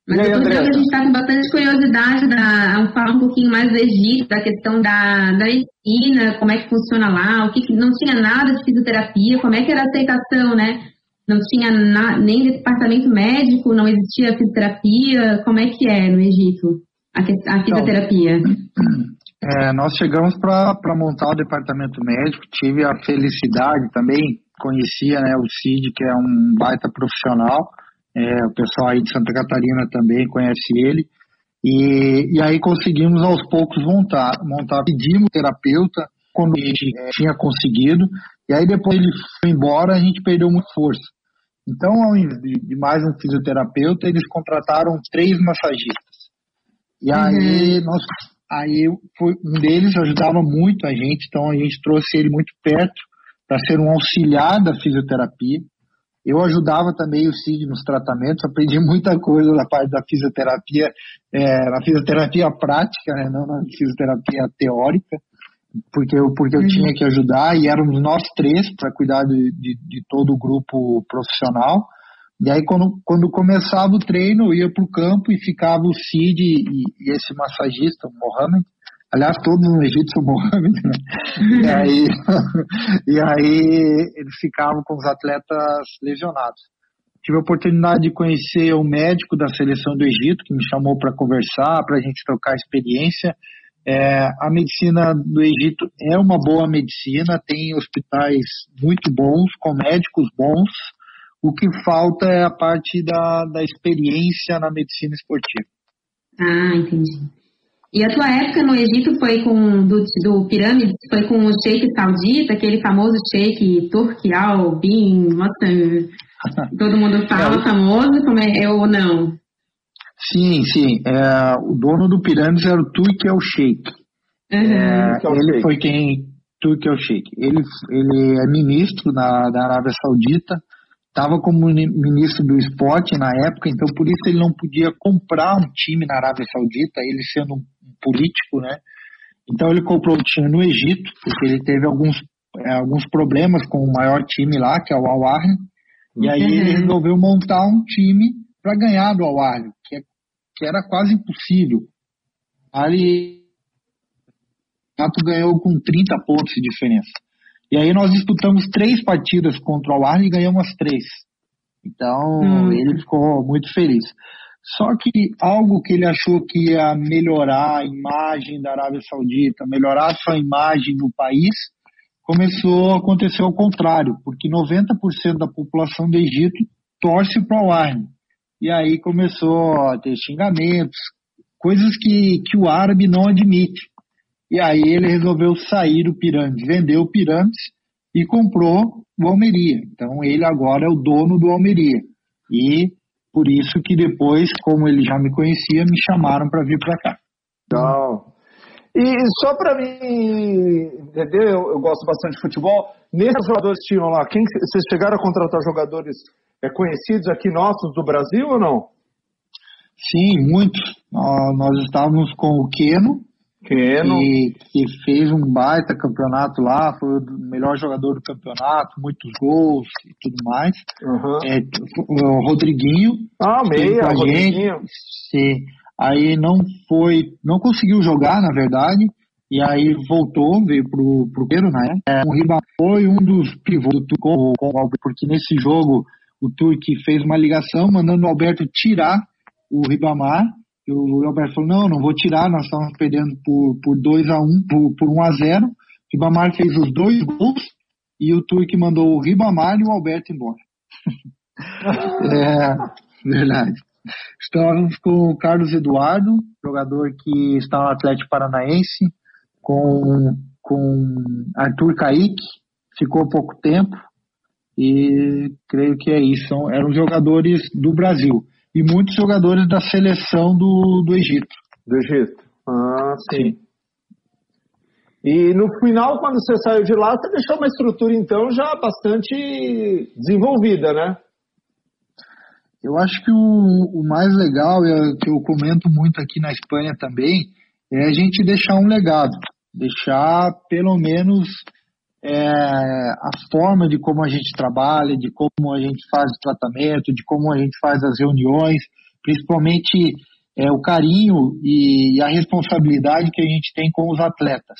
Mas aí, eu a gente está com bastante curiosidade da, falar um pouquinho mais do Egito, da questão da, da medicina, como é que funciona lá, o que, que não tinha nada de fisioterapia, como é que era a aceitação, né? Não tinha na, nem departamento médico, não existia fisioterapia, como é que é no Egito a, a então, fisioterapia? Então, é, nós chegamos para montar o departamento médico, tive a felicidade também, conhecia né, o CID, que é um baita profissional, é, o pessoal aí de Santa Catarina também conhece ele. E, e aí conseguimos aos poucos montar, montar pedimos terapeuta, quando a gente é, tinha conseguido, e aí depois ele foi embora, a gente perdeu muita força. Então, ao invés de mais um fisioterapeuta, eles contrataram três massagistas. E aí, uhum. nós, aí foi, um deles ajudava muito a gente, então a gente trouxe ele muito perto para ser um auxiliar da fisioterapia. Eu ajudava também o Cid nos tratamentos, aprendi muita coisa da parte da fisioterapia, é, na fisioterapia prática, né, não na fisioterapia teórica, porque eu, porque eu tinha que ajudar e éramos nós três para cuidar de, de, de, todo o grupo profissional. E aí, quando, quando começava o treino, eu ia para o campo e ficava o Cid e, e esse massagista, o Mohamed, Aliás, todos no Egito são Mohamed, né? E aí, e aí eles ficavam com os atletas lesionados. Tive a oportunidade de conhecer o médico da seleção do Egito, que me chamou para conversar, para a gente trocar experiência. É, a medicina do Egito é uma boa medicina, tem hospitais muito bons, com médicos bons. O que falta é a parte da, da experiência na medicina esportiva. Ah, entendi. E a tua época no Egito foi com do, do pirâmide, foi com o Sheikh Saudita, aquele famoso Sheikh Turki Al Bin, nossa, todo mundo fala é, famoso, como é, ou não? Sim, sim. É, o dono do pirâmide era o Turki Al Sheikh. Uhum. É, ele foi quem Turki Al Sheikh. Ele, ele é ministro na, da Arábia Saudita estava como ministro do esporte na época, então por isso ele não podia comprar um time na Arábia Saudita, ele sendo um político, né? Então ele comprou o time no Egito, porque ele teve alguns, é, alguns problemas com o maior time lá, que é o Al Ahly, e aí ele uhum. resolveu montar um time para ganhar do Al Ahly, que, é, que era quase impossível. Ali o ganhou com 30 pontos de diferença. E aí nós disputamos três partidas contra o Al Ahly e ganhamos as três. Então hum. ele ficou muito feliz. Só que algo que ele achou que ia melhorar a imagem da Arábia Saudita, melhorar a sua imagem no país, começou a acontecer ao contrário, porque 90% da população do Egito torce para o Arne. E aí começou a ter xingamentos, coisas que, que o árabe não admite. E aí ele resolveu sair do Pirâmides, vendeu o Pirâmides e comprou o Almeria. Então ele agora é o dono do Almeria. E por isso que depois, como ele já me conhecia, me chamaram para vir para cá. Legal. E só para mim entender, eu, eu, gosto bastante de futebol. Nesses jogadores que tinham lá, quem, vocês chegaram a contratar jogadores é, conhecidos aqui nossos do Brasil ou não? Sim, muitos. Uh, nós estávamos com o Keno, Keno. Que, que, fez um baita campeonato lá, foi o melhor jogador do campeonato, muitos gols e tudo mais. Uhum. É, o Rodriguinho. Ah, meia, Rodriguinho. Sim. Aí não foi, não conseguiu jogar, na verdade, e aí voltou, veio pro, pro Queiro, né? É, o Riba foi um dos pivôs do com porque nesse jogo o Turque fez uma ligação mandando o Alberto tirar o Ribamar e o Alberto falou, não, não vou tirar, nós estamos perdendo por, por 2 a 1 um, por, por 1 um a 0 O Ribamar fez os dois gols e o Turque mandou o Ribamar e o Alberto embora. é, verdade. Estávamos com o Carlos Eduardo, jogador que está no Atlético Paranaense, com, com Arthur Kaique, ficou pouco tempo, e creio que é isso. São, eram jogadores do Brasil e muitos jogadores da seleção do, do Egito. Do Egito. Ah, sim. sim. E no final, quando você saiu de lá, você deixou uma estrutura, então, já bastante desenvolvida, né? Eu acho que o, o mais legal, e que eu comento muito aqui na Espanha também, é a gente deixar um legado. Deixar, pelo menos, é, a forma de como a gente trabalha, de como a gente faz o tratamento, de como a gente faz as reuniões, principalmente é, o carinho e, e a responsabilidade que a gente tem com os atletas.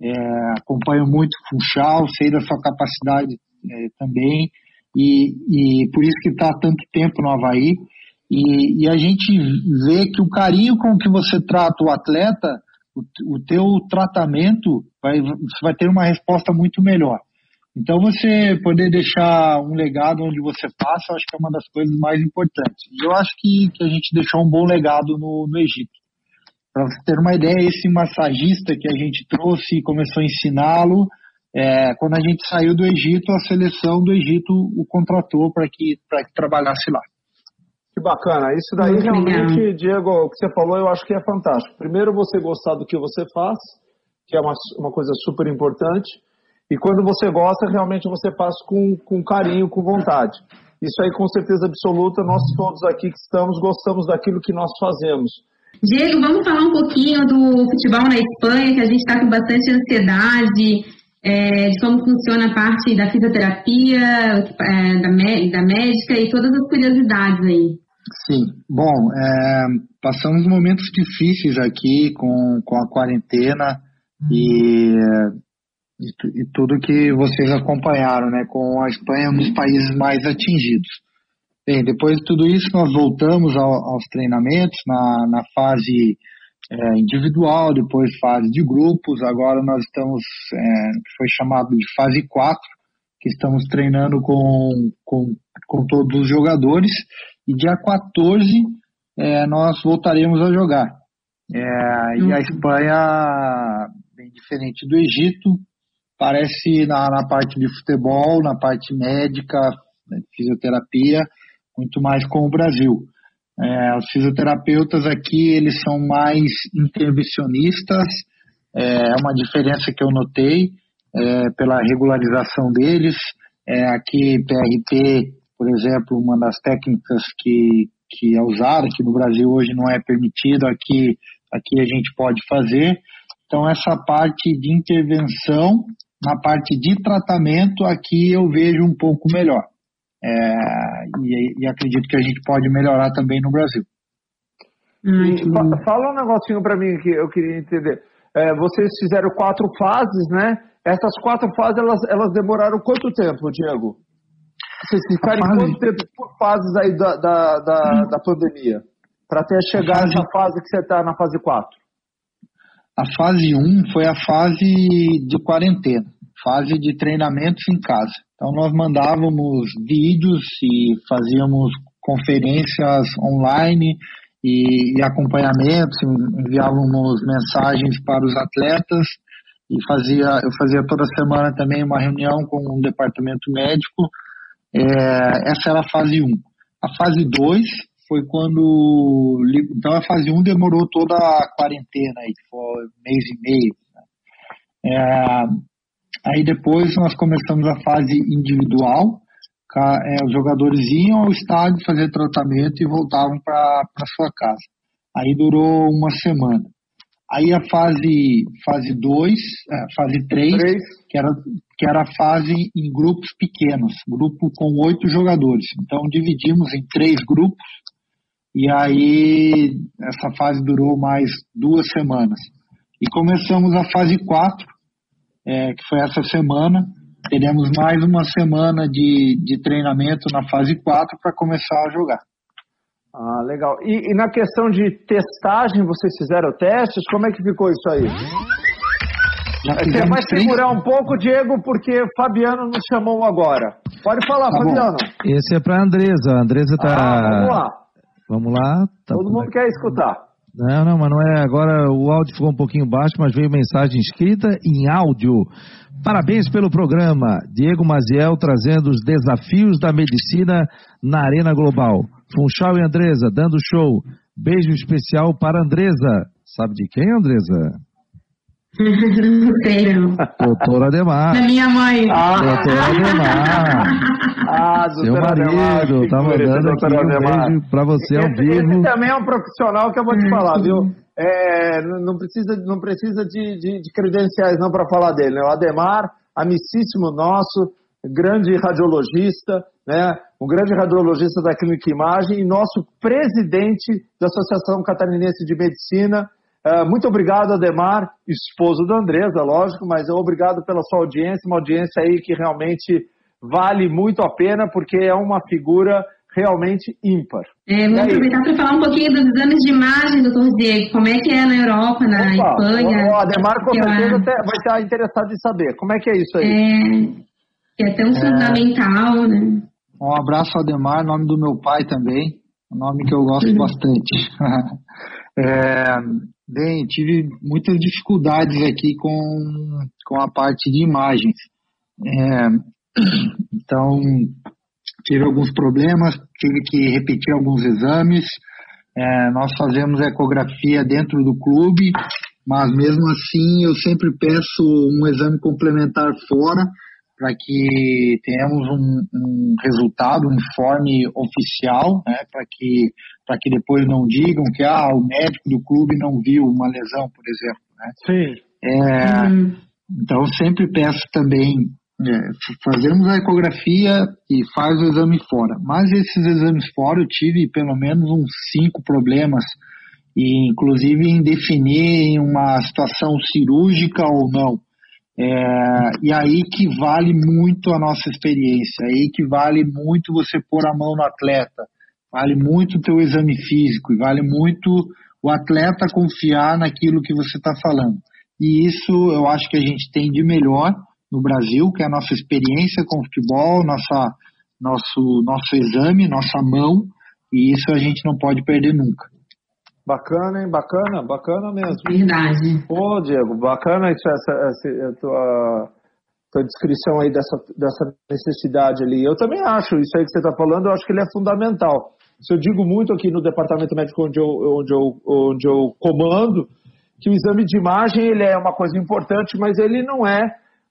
É, acompanho muito o Funchal, sei da sua capacidade é, também, e, e por isso que está há tanto tempo no Havaí. E, e, a gente vê que o carinho com que você trata o atleta, o, o teu tratamento, vai, você vai ter uma resposta muito melhor. Então você poder deixar um legado onde você passa, eu acho que é uma das coisas mais importantes. E eu acho que, que a gente deixou um bom legado no, no Egito. Para você ter uma ideia, esse massagista que a gente trouxe e começou a ensiná-lo, é, quando a gente saiu do Egito, a seleção do Egito o contratou para que, que trabalhasse lá. Que bacana. Isso daí Muito realmente, legal. Diego, o que você falou, eu acho que é fantástico. Primeiro, você gostar do que você faz, que é uma, uma coisa super importante. E quando você gosta, realmente você faz com, com carinho, com vontade. Isso aí, com certeza absoluta, nós todos aqui que estamos gostamos daquilo que nós fazemos. Diego, vamos falar um pouquinho do futebol na Espanha, que a gente está com bastante ansiedade, é, de como funciona a parte da fisioterapia, é, da, da médica e todas as curiosidades aí. Sim, bom, é, passamos momentos difíceis aqui com, com a quarentena e, e, e, tudo que vocês acompanharam, né, com a Espanha um dos países mais atingidos. Bem, depois de tudo isso, nós voltamos ao, aos treinamentos na, na fase é, individual, depois fase de grupos, agora nós estamos, é, foi chamado de fase 4, que estamos treinando com, com, com todos os jogadores, e dia 14 é, nós voltaremos a jogar. É, e a uhum. Espanha, diferente do Egito, parece na, na parte de futebol, na parte médica, né, fisioterapia, muito mais com o Brasil. É, os fisioterapeutas aqui, eles são mais intervencionistas, é uma diferença que eu notei é, pela regularização deles. É, aqui, PRP, por exemplo, uma das técnicas que, que é usada aqui no Brasil hoje não é permitido, aqui, aqui a gente pode fazer. Então, essa parte de intervenção, na parte de tratamento, aqui eu vejo um pouco melhor. É, e, e, acredito que a gente pode melhorar também no Brasil. fala um negocinho para mim que eu queria entender. É, vocês fizeram quatro fases, né? Essas quatro fases, elas, elas demoraram quanto tempo, Diego? Vocês ficaram fase... quanto tempo por fases aí da, da, da, da pandemia? Para até chegar fase... nessa fase que você está na fase 4? A fase 1 foi a fase de quarentena, fase de treinamentos em casa. Então nós mandávamos vídeos e fazíamos conferências online e, e acompanhamentos, enviávamos mensagens para os atletas e fazia, eu fazia toda semana também uma reunião com o um departamento médico. É, essa era a fase 1. A fase 2 foi quando. Então a fase 1 demorou toda a quarentena, aí, foi mês e meio. Né? É, Aí depois nós começamos a fase individual, é, os jogadores iam ao estádio fazer tratamento e voltavam para sua casa. Aí durou uma semana. Aí a fase fase 2, é, fase 3, que era, que era a fase em grupos pequenos, grupo com oito jogadores. Então dividimos em três grupos e aí essa fase durou mais duas semanas. E começamos a fase 4, é, que foi essa semana. Teremos mais uma semana de, de treinamento na fase 4 para começar a jogar. Ah, legal. E, e, na questão de testagem, vocês fizeram testes? Como é que ficou isso aí? Você vai segurar um pouco, Diego, porque Fabiano nos chamou agora. Pode falar, tá Fabiano. Bom. Esse é para a Andresa. A Andresa está. Ah, vamos lá. Vamos lá. Tá Todo mundo quer escutar. Não, não, mas não é. Agora o áudio ficou um pouquinho baixo, mas veio mensagem escrita em áudio. Parabéns pelo programa. Diego Maziel trazendo os desafios da medicina na Arena Global. Funchal e Andresa dando show. Beijo especial para Andresa. Sabe de quem, Andresa? Não sei, não. Doutora Ademar. Da minha mãe. Ah. Doutora Ademar. Ah, Seu marido, tá mandando aqui um beijo pra você ao esse, vivo. Esse também é um profissional que eu vou te falar, viu? É, não precisa, não precisa de, de, de credenciais não para falar dele, né? O Ademar, amicíssimo nosso, grande radiologista, né? Um grande radiologista da Clínica Imagem e nosso presidente da Associação Catarinense de Medicina. Uh, muito obrigado, Ademar, esposo da Andresa, lógico, mas obrigado pela sua audiência, uma audiência aí que realmente vale muito a pena, porque é uma figura realmente ímpar. É, vou aproveitar para falar um pouquinho dos exames de imagem, doutor Diego, como é que é na Europa, na Opa, Espanha. O Ademar com certeza lá- vai estar interessado em saber. Como é que é isso aí? É, que é tão fundamental, né? Um abraço, Ademar, nome do meu pai também, um nome que eu gosto bastante. É, bem, tive muitas dificuldades aqui com, com a parte de imagens. É, então, tive alguns problemas, tive que repetir alguns exames. É, nós fazemos ecografia dentro do clube, mas mesmo assim eu sempre peço um exame complementar fora para que tenhamos um, um resultado, um informe oficial, né, para que para que depois não digam que ah, o médico do clube não viu uma lesão, por exemplo. Né? Sim. É, Hum, então, sempre peço também, é, fazemos a ecografia e faz o exame fora. Mas esses exames fora eu tive pelo menos uns cinco problemas, e inclusive em definir uma situação cirúrgica ou não. É, e aí que vale muito a nossa experiência, aí que vale muito você pôr a mão no atleta, vale muito o teu exame físico e vale muito o atleta confiar naquilo que você está falando. E isso eu acho que a gente tem de melhor no Brasil, que é a nossa experiência com o futebol, nossa, nosso, nosso exame, nossa mão, e isso a gente não pode perder nunca. Bacana, hein? Bacana, bacana mesmo. verdade. Pô, Diego, bacana isso, essa, essa a tua, tua descrição aí dessa, dessa necessidade ali. Eu também acho, isso aí que você está falando, eu acho que ele é fundamental. Isso eu digo muito aqui no departamento médico onde eu, onde eu, onde eu comando, que o exame de imagem ele é uma coisa importante, mas ele não é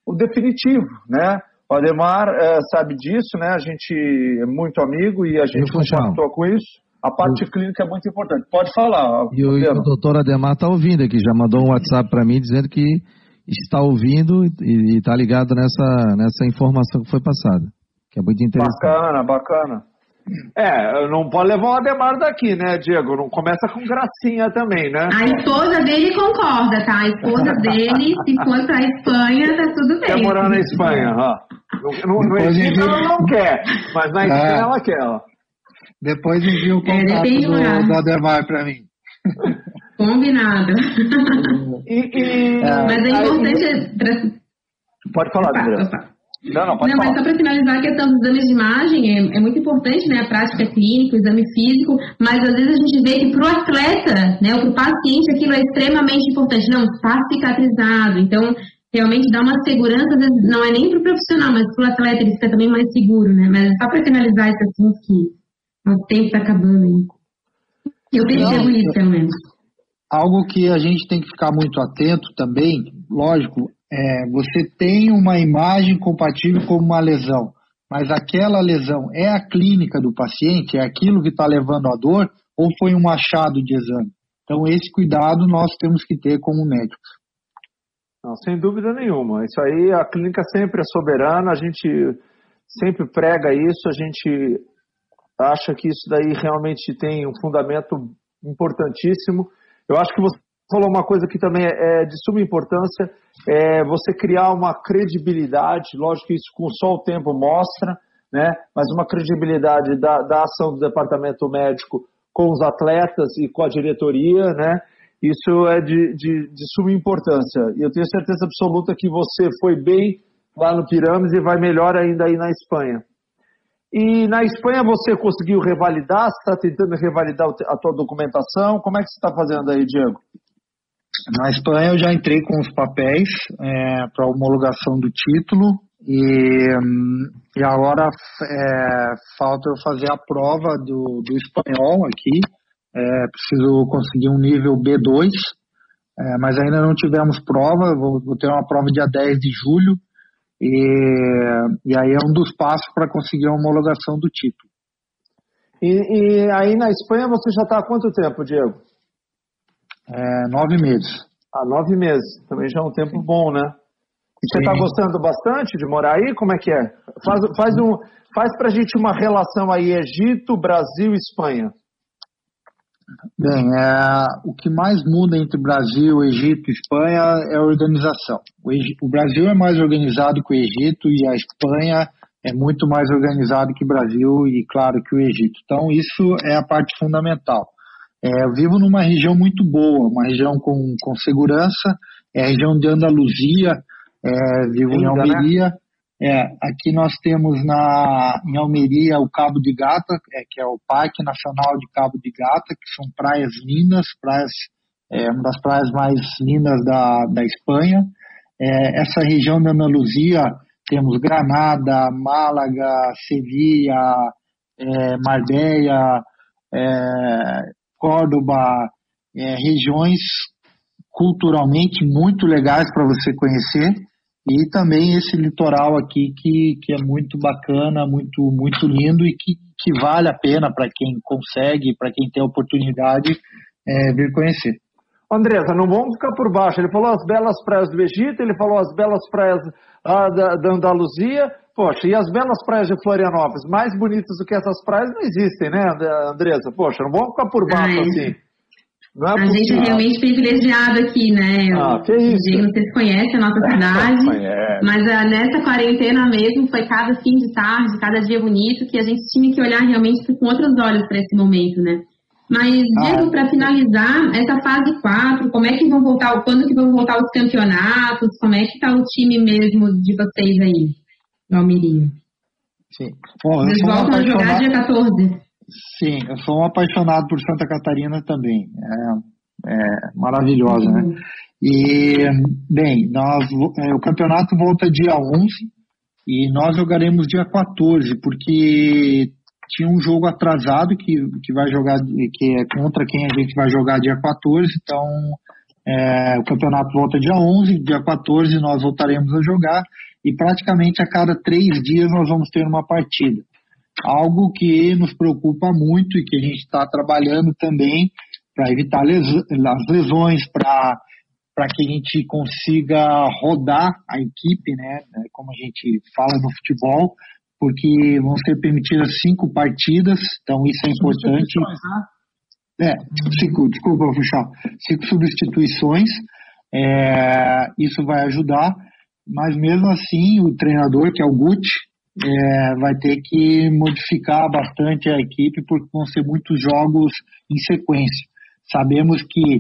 o definitivo, né? O Ademar eh, sabe disso, né? A gente é muito amigo e a gente compactou com isso. A parte clínica é muito importante. Pode falar. E o, o doutor Ademar está ouvindo aqui, já mandou um WhatsApp para mim dizendo que está ouvindo e está ligado nessa, nessa informação que foi passada, que é muito interessante. Bacana, bacana. É, não pode levar o Ademar daqui, né, Diego? Não começa com gracinha também, né? A esposa dele concorda, tá? A esposa dele, se for pra Espanha, tá tudo bem. Quer morar na Espanha, ó. No, no, Egito ela não quer, mas na Espanha É. ela quer, ó. Depois envia o É, contato depende do do, Ademar para mim. Combinado. E, e- Mas é aí- importante. Pra... Pode falar, Opa, André. Não, não, pode Não, mas falar. só para finalizar a questão dos exames de imagem, é, é muito importante, né, a prática clínica, o exame físico, mas às vezes a gente vê que para o atleta, né, para o paciente, aquilo é extremamente importante. Não, está cicatrizado, então realmente dá uma segurança, às vezes não é nem para o profissional, mas para o atleta ele fica também mais seguro, né, mas só para finalizar esse assunto que o tempo está acabando aí. Eu percebo isso, pelo menos. Algo que a gente tem que ficar muito atento também, lógico, é você tem uma imagem compatível com uma lesão, mas aquela lesão é a clínica do paciente, é aquilo que está levando a dor, ou foi um achado de exame? Então, esse cuidado nós temos que ter como médicos. Não, sem dúvida nenhuma. Isso aí, a clínica sempre é soberana, a gente sempre prega isso, a gente acha que isso daí realmente tem um fundamento importantíssimo. Eu acho que você falou uma coisa que também é de suma importância, é você criar uma credibilidade, lógico que isso com só o tempo mostra, né? mas uma credibilidade da, da ação do departamento médico com os atletas e com a diretoria, né? Isso é de, de, de suma importância. E eu tenho certeza absoluta que você foi bem lá no Pirâmides e vai melhor ainda aí na Espanha. E na Espanha você conseguiu revalidar? Você está tentando revalidar a tua documentação? Como é que você está fazendo aí, Diego? Na Espanha eu já entrei com os papéis é, para homologação do título e, e agora é, falta eu fazer a prova do, do espanhol aqui. É, preciso conseguir um nível B2, é, mas ainda não tivemos prova. Vou, vou, ter uma prova dia 10 de julho e, e aí é um dos passos para conseguir a homologação do título. E, e aí na Espanha você já está há quanto tempo, Diego? É, nove meses. Ah, nove meses. Também já é um tempo bom, né? E você está gostando bastante de morar aí? Como é que é? Faz, faz, um, faz para a gente uma relação aí Egito, Brasil e Espanha. Bem, é, o que mais muda entre Brasil, Egito e Espanha é a organização. O, o Brasil é mais organizado que o Egito e a Espanha é muito mais organizado que o Brasil e, claro, que o Egito. Então, isso é a parte fundamental. É, eu vivo numa região muito boa, uma região com, com segurança, é a região de Andaluzia, é, vivo Ainda, em né? Almeria. Né? É, aqui nós temos na, em Almeria o Cabo de Gata, é, que é o Parque Nacional de Cabo de Gata, que são praias lindas, praias, é, uma das praias mais lindas da, da Espanha. É, essa região de Andaluzia temos Granada, Málaga, Sevilha, é, Marbella, é, Córdoba, é, regiões culturalmente muito legais para você conhecer e também esse litoral aqui que, que é muito bacana, muito muito lindo e que, que vale a pena para quem consegue, para quem tem a oportunidade é, vir conhecer. Andresa, não vamos ficar por baixo. Ele falou as belas praias do Egito, ele falou as belas praias ah, da, da Andaluzia. Poxa, e as belas praias de Florianópolis, mais bonitas do que essas praias não existem, né, Andresa? Poxa, não vamos ficar por baixo Ai. assim. Não é a gente é realmente privilegiado aqui, né? Ah, que isso. Diego, não sei se conhece a nossa cidade, mas uh, nessa quarentena mesmo foi cada fim de tarde, cada dia bonito, que a gente tinha que olhar realmente com outros olhos para esse momento, né? Mas, ah, Diego, ah, para finalizar, essa fase 4, como é que vão voltar, quando que vão voltar os campeonatos, como é que está o time mesmo de vocês aí, no Almeria? Sim. Bom, Eles voltam a jogar dia 14. Sim, eu sou um apaixonado por Santa Catarina também. É, é maravilhosa, né? uhum. né? E, bem, nós, é, o campeonato volta dia 11 e nós jogaremos dia 14, porque tinha um jogo atrasado que, que vai jogar, que é contra quem a gente vai jogar dia 14, então é, o campeonato volta dia 11, dia 14 nós voltaremos a jogar e praticamente a cada três dias nós vamos ter uma partida. Algo que nos preocupa muito e que a gente está trabalhando também para evitar les, as lesões, para para que a gente consiga rodar a equipe, né, como a gente fala no futebol, porque vão ser permitidas cinco partidas, então isso é importante. Né? É, cinco, desculpa, Fuxal, cinco substituições, é, isso vai ajudar, mas mesmo assim o treinador, que é o Gucci, é, vai ter que modificar bastante a equipe, porque vão ser muitos jogos em sequência. Sabemos que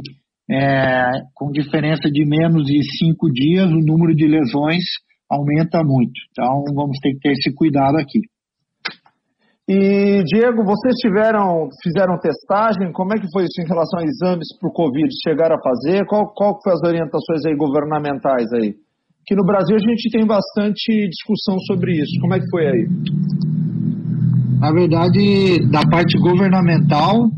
é, com diferença de menos de cinco dias, o número de lesões aumenta muito. Então vamos ter que ter esse cuidado aqui. E Diego, vocês tiveram, fizeram testagem? Como é que foi isso em relação a exames para o Covid? Chegaram a fazer? Qual, qual foi as orientações aí governamentais aí? Que no Brasil a gente tem bastante discussão sobre isso. Como é que foi aí? Na verdade, da parte governamental,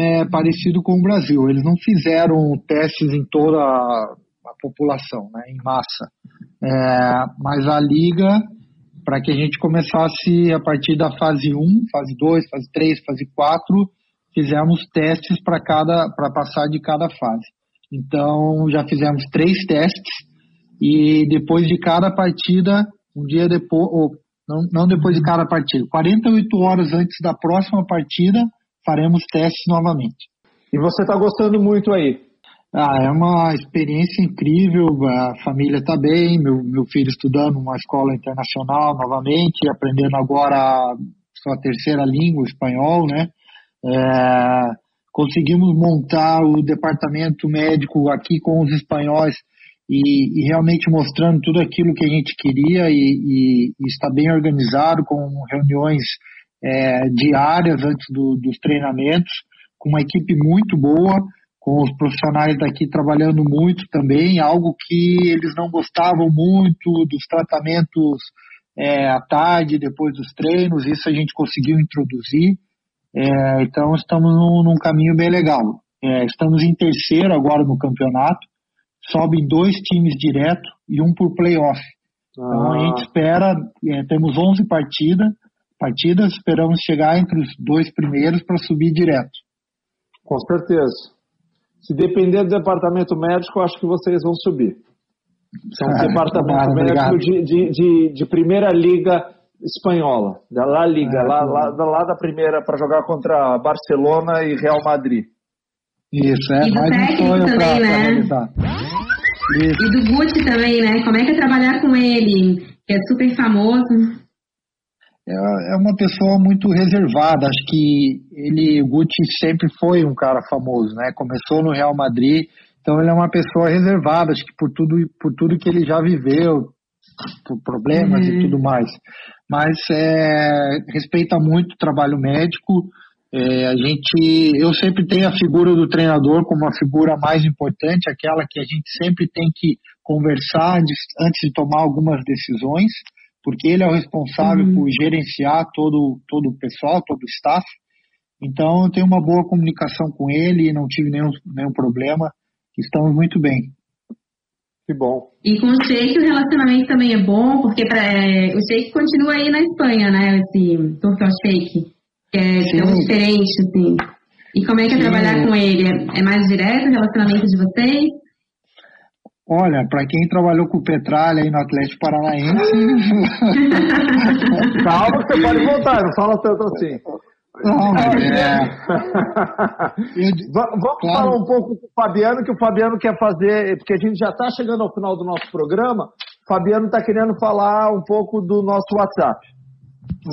é parecido com o Brasil. Eles não fizeram testes em toda a, a população, né, em massa. É, mas a liga, para que a gente começasse a partir da fase 1, fase 2, fase 3, fase 4, fizemos testes para cada para passar de cada fase. Então já fizemos três testes e depois de cada partida, um dia depois, ou não, não depois de cada partida, 48 horas antes da próxima partida, faremos testes novamente. E você está gostando muito aí? Ah, é uma experiência incrível, a família está bem, meu, meu filho estudando numa escola internacional novamente, aprendendo agora sua terceira língua, o espanhol, né? É, conseguimos montar o departamento médico aqui com os espanhóis e, e, realmente mostrando tudo aquilo que a gente queria e, e, e está bem organizado com reuniões é, diárias antes do, dos treinamentos, com uma equipe muito boa, com os profissionais daqui trabalhando muito também, algo que eles não gostavam muito dos tratamentos é, à tarde, depois dos treinos, isso a gente conseguiu introduzir. É, então estamos num, num, caminho bem legal. É, estamos em terceiro agora no campeonato, sobem dois times direto e um por playoff. Ah. Então a gente espera, é, temos 11 partidas, partidas, esperamos chegar entre os dois primeiros para subir direto. Com certeza. Se depender do departamento médico, acho que vocês vão subir. São um departamento médico de, de, de, de, primeira liga espanhola, da La Liga, é, lá, lá, lá da primeira para jogar contra Barcelona e Real Madrid. Isso, é e mais um sonho pra, né? Pra e do Gucci também, né? Como é que é trabalhar com ele? Que é super famoso. É, é uma pessoa muito reservada. Acho que ele, o Gucci sempre foi um cara famoso, né? Começou no Real Madrid, então ele é uma pessoa reservada. Acho que por tudo, por tudo que ele já viveu, por problemas uhum. e tudo mais. Mas é, respeita muito o trabalho médico. É, a gente, eu sempre tenho a figura do treinador como a figura mais importante, aquela que a gente sempre tem que conversar antes, antes de tomar algumas decisões, porque ele é o responsável uhum. por gerenciar todo, todo o pessoal, todo o staff. Então eu tenho uma boa comunicação com ele, não tive nenhum, nenhum problema, estamos muito bem. Que bom. E com o Sheik o relacionamento também é bom, porque pra, é, o Sheik continua aí na Espanha, né? Esse Turco Sheik que é tão diferente, assim. E como é que é Sim. trabalhar com ele? É mais direto o relacionamento de vocês? Olha, para quem trabalhou com o Petralha aí no Atlético Paranaense. Calma, você pode voltar, não fala tanto assim. Não, mas é. Vamos claro. falar um pouco com o Fabiano, que o Fabiano quer fazer, porque a gente já está chegando ao final do nosso programa. O Fabiano está querendo falar um pouco do nosso WhatsApp.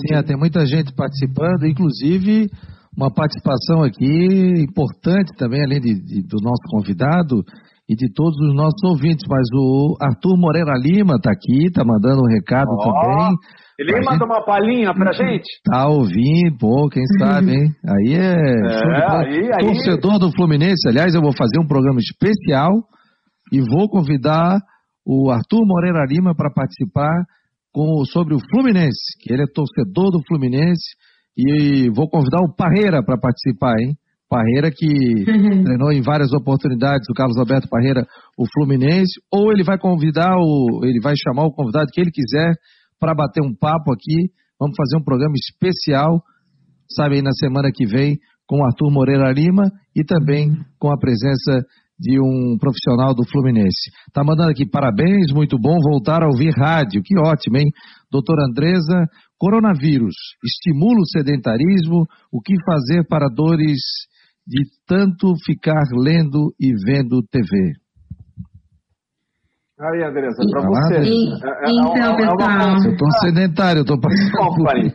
Sim, é, tem muita gente participando, inclusive uma participação aqui importante também, além de, de, do nosso convidado e de todos os nossos ouvintes. Mas o Arthur Moreira Lima está aqui, está mandando um recado oh, também. Ele manda gente... uma palhinha pra gente? Tá ouvindo, pô, quem sabe, hein? Aí é. é aí, aí... Torcedor do Fluminense, aliás, eu vou fazer um programa especial e vou convidar o Arthur Moreira Lima para participar com, sobre o Fluminense, que ele é torcedor do Fluminense, e vou convidar o Parreira para participar, hein? Parreira que uhum. treinou em várias oportunidades, o Carlos Alberto Parreira, o Fluminense, ou ele vai convidar, o, ele vai chamar o convidado que ele quiser para bater um papo aqui. Vamos fazer um programa especial, sabe, aí na semana que vem, com o Arthur Moreira Lima e também com a presença de um profissional do Fluminense. Tá mandando aqui parabéns, muito bom voltar a ouvir rádio. Que ótimo, hein? Doutora Andresa, coronavírus estimula o sedentarismo, o que fazer para dores de tanto ficar lendo e vendo TV? Aí, Andressa, para você. E, é, é, então, é pessoal. Eu estou sedentário, eu estou passando. Company.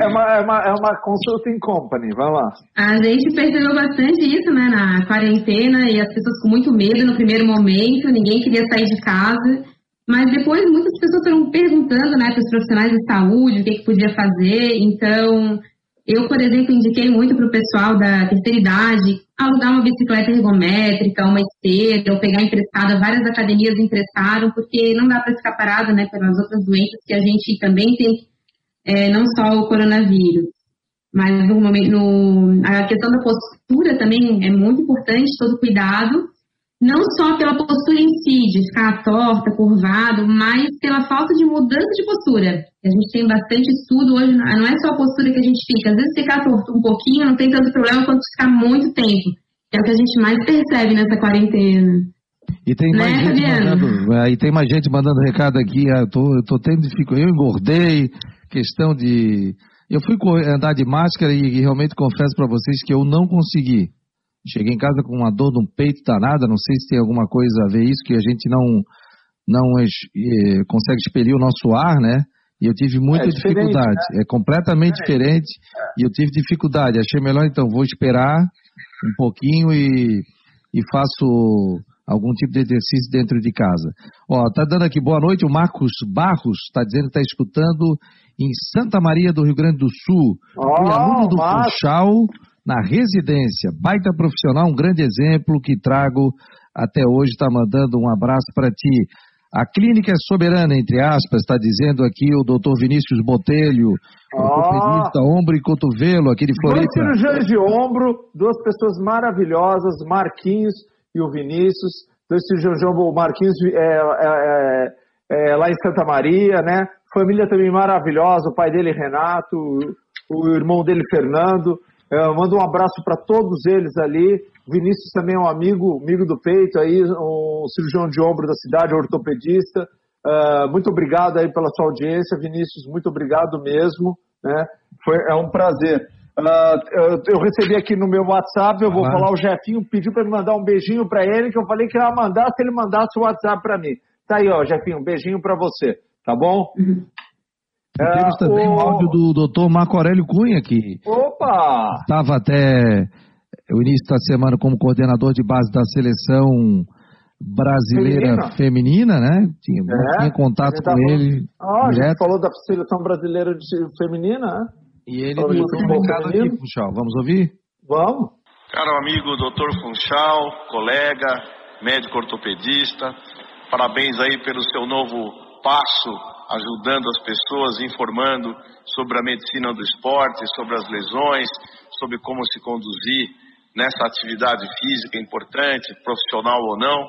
É uma, é, uma, é uma consulting company, vamos lá. A gente percebeu bastante isso, né, na quarentena, e as pessoas com muito medo no primeiro momento, ninguém queria sair de casa. Mas depois muitas pessoas foram perguntando, né, para os profissionais de saúde o que, que podia fazer. Então, eu, por exemplo, indiquei muito para o pessoal da terceira idade alugar uma bicicleta ergométrica, uma esteira, ou pegar emprestada. Várias academias emprestaram, porque não dá para ficar parado né, pelas outras doenças que a gente também tem, é, não só o coronavírus. Mas no momento, no, a questão da postura também é muito importante, todo cuidado não só pela postura em si, de ficar torta, curvado, mas pela falta de mudança de postura. A gente tem bastante estudo hoje, não é só a postura que a gente fica. Às vezes ficar torto um pouquinho não tem tanto problema quanto ficar muito tempo. É o que a gente mais percebe nessa quarentena. E tem mais né, gente mandando, é, e tem mais gente mandando recado aqui. Eu tô, eu tô tendo dificuldade. Eu engordei, questão de. Eu fui andar de máscara e, e realmente confesso para vocês que eu não consegui. Cheguei em casa com uma dor no peito danada, não sei se tem alguma coisa a ver isso, que a gente não, não eh, consegue expelir o nosso ar, né? E eu tive muita é dificuldade. Né? É completamente é. diferente e eu tive dificuldade. Achei melhor, então, vou esperar um pouquinho e, e faço algum tipo de exercício dentro de casa. Ó, tá dando aqui boa noite, o Marcos Barros está dizendo que está escutando em Santa Maria do Rio Grande do Sul. Oh, aluno do Funchal na residência. Baita profissional, um grande exemplo que trago até hoje. Está mandando um abraço para ti. A clínica é soberana, entre aspas, está dizendo aqui o doutor Vinícius Botelho, oh. ortopedista, ombro e cotovelo aqui de Floripa. Dois cirurgiões de ombro, duas pessoas maravilhosas, Marquinhos e o Vinícius. Dois cirurgiões de ombro, o Marquinhos é, é, é, é, lá em Santa Maria, né? Família também maravilhosa, o pai dele Renato, o irmão dele Fernando. Eu é, mando um abraço para todos eles ali. Vinícius também é um amigo, amigo do peito aí, um cirurgião de ombro da cidade, ortopedista. Uh, muito obrigado aí pela sua audiência, Vinícius. Muito obrigado mesmo. Né? Foi, é um prazer. Uh, eu, eu, recebi aqui no meu WhatsApp, eu vou falar, o Jefinho pediu para me mandar um beijinho para ele, que eu falei que ia mandar se ele mandasse o WhatsApp para mim. Tá aí, ó, Jefinho, um beijinho para você, tá bom? Uhum. Temos também o... o áudio do doutor Marco Aurélio Cunha, que Opa! estava até o início da semana como coordenador de base da seleção brasileira feminina, feminina né? Tinha, é, tinha contato com ele. Ah, a gente falou da seleção brasileira de, feminina, né? E ele nos um recado aqui, Funchal. Vamos ouvir? Vamos. Caro amigo doutor Funchal, colega, médico ortopedista, parabéns aí pelo seu novo passo ajudando as pessoas, informando sobre a medicina do esporte, sobre as lesões, sobre como se conduzir nessa atividade física importante, profissional ou não.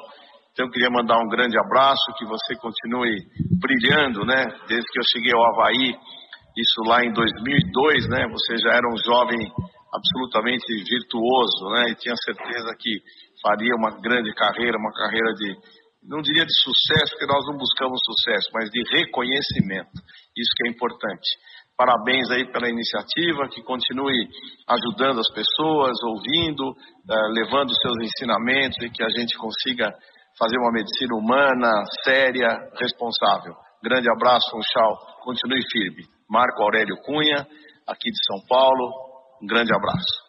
Então, queria mandar um grande abraço, que você continue brilhando, né? Desde que eu cheguei ao Havaí, isso lá em 2002, né? Você já era um jovem absolutamente virtuoso, né? E tinha certeza que faria uma grande carreira, uma carreira de não diria de sucesso, porque nós não buscamos sucesso, mas de reconhecimento. Isso que é importante. Parabéns aí pela iniciativa, que continue ajudando as pessoas, ouvindo, uh, levando seus ensinamentos e que a gente consiga fazer uma medicina humana, séria, responsável. Grande abraço, Funchal. Continue firme. Marco Aurélio Cunha, aqui de São Paulo. Um grande abraço.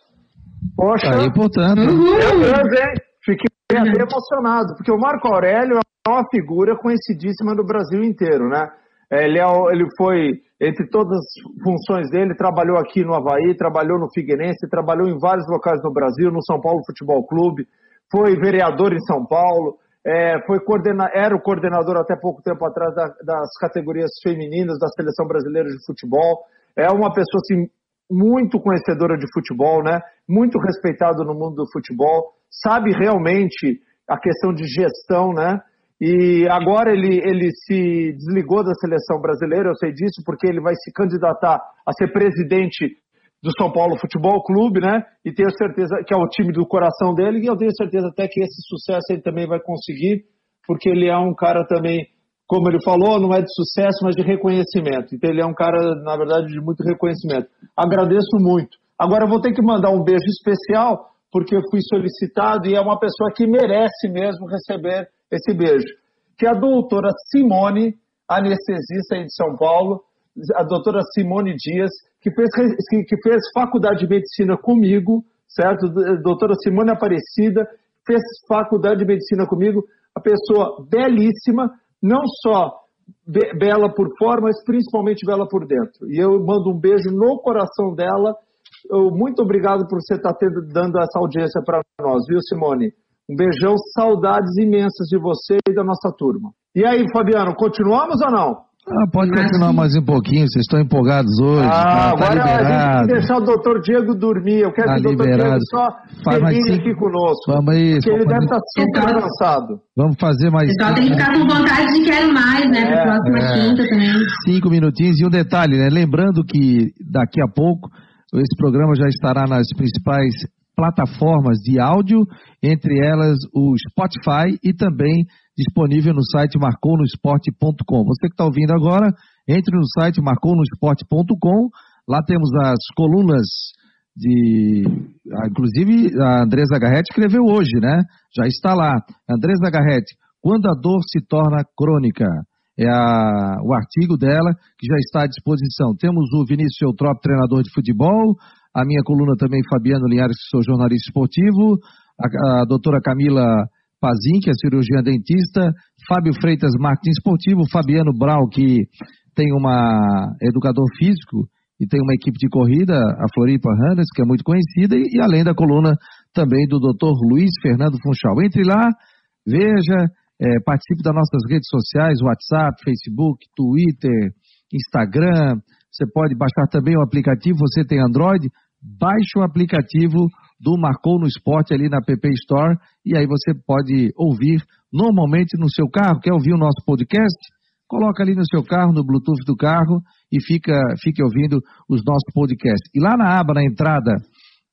Poxa, aí, portanto. Uhum. Fiquei até emocionado, porque o Marco Aurélio é uma figura conhecidíssima do Brasil inteiro, né? Ele, é, ele foi, entre todas as funções dele, trabalhou aqui no Havaí, trabalhou no Figueirense, trabalhou em vários locais no Brasil, no São Paulo Futebol Clube, foi vereador em São Paulo, é, foi coordena, era o coordenador até pouco tempo atrás da, das categorias femininas da Seleção Brasileira de Futebol. É uma pessoa assim, muito conhecedora de futebol, né? Muito respeitado no mundo do futebol, sabe realmente a questão de gestão, né? E agora ele, ele se desligou da seleção brasileira, eu sei disso, porque ele vai se candidatar a ser presidente do São Paulo Futebol Clube, né? E tenho certeza que é o time do coração dele, e eu tenho certeza até que esse sucesso ele também vai conseguir, porque ele é um cara também como ele falou, não é de sucesso, mas de reconhecimento. Então ele é um cara, na verdade, de muito reconhecimento. Agradeço muito. Agora eu vou ter que mandar um beijo especial, porque eu fui solicitado e é uma pessoa que merece mesmo receber esse beijo. Que é a doutora Simone, anestesista aí de São Paulo, a doutora Simone Dias, que fez, que fez faculdade de medicina comigo, certo? Doutora Simone Aparecida, fez faculdade de medicina comigo, a pessoa belíssima, não só be bela por fora, mas principalmente bela por dentro. E eu mando um beijo no coração dela. Eu, muito obrigado por você estar tá tendo, dando essa audiência para nós, viu, Simone? Um beijão, saudades imensas de você e da nossa turma. E aí, Fabiano, continuamos ou não? Ah, pode continuar mais um pouquinho, vocês estão empolgados hoje. Ah, tá, tá agora liberado. a gente tem que deixar o doutor Diego dormir. Eu quero tá que o doutor Diego só termine aqui conosco. Vamos aí. Porque ele deve estar super cansado. Vamos fazer mais. Só tem que ficar com vontade de quero mais, né? É, para próxima é. quinta também. Cinco minutinhos. E um detalhe, né? Lembrando que daqui a pouco esse programa já estará nas principais plataformas de áudio, entre elas o Spotify e também disponível no site marconosport.com. Você que está ouvindo agora, entre no site marconosport.com. Lá temos as colunas de. Ah, inclusive, a Andresa Garretti escreveu hoje, né? Já está lá. Andresa Garretti, quando a dor se torna crônica. É a, o artigo dela que já está à disposição. Temos o Vinícius Eutrop, treinador de futebol, a minha coluna também, Fabiano Linhares, que sou jornalista esportivo, a, a doutora Camila Pazin, que é cirurgião dentista, Fábio Freitas, marketing esportivo, Fabiano Brau, que tem uma educador físico e tem uma equipe de corrida, a Floripa Runners, que é muito conhecida, e, e além da coluna também do Dr. Luiz Fernando Funchal. Entre lá, veja, é, participe das nossas redes sociais, WhatsApp, Facebook, Twitter, Instagram. Você pode baixar também o aplicativo, você tem Android, baixe o aplicativo do Marcou no Esporte ali na PP Store e aí você pode ouvir normalmente no seu carro. Quer ouvir o nosso podcast? Coloca ali no seu carro, no Bluetooth do carro e fica, fique ouvindo os nossos podcasts. E lá na aba, na entrada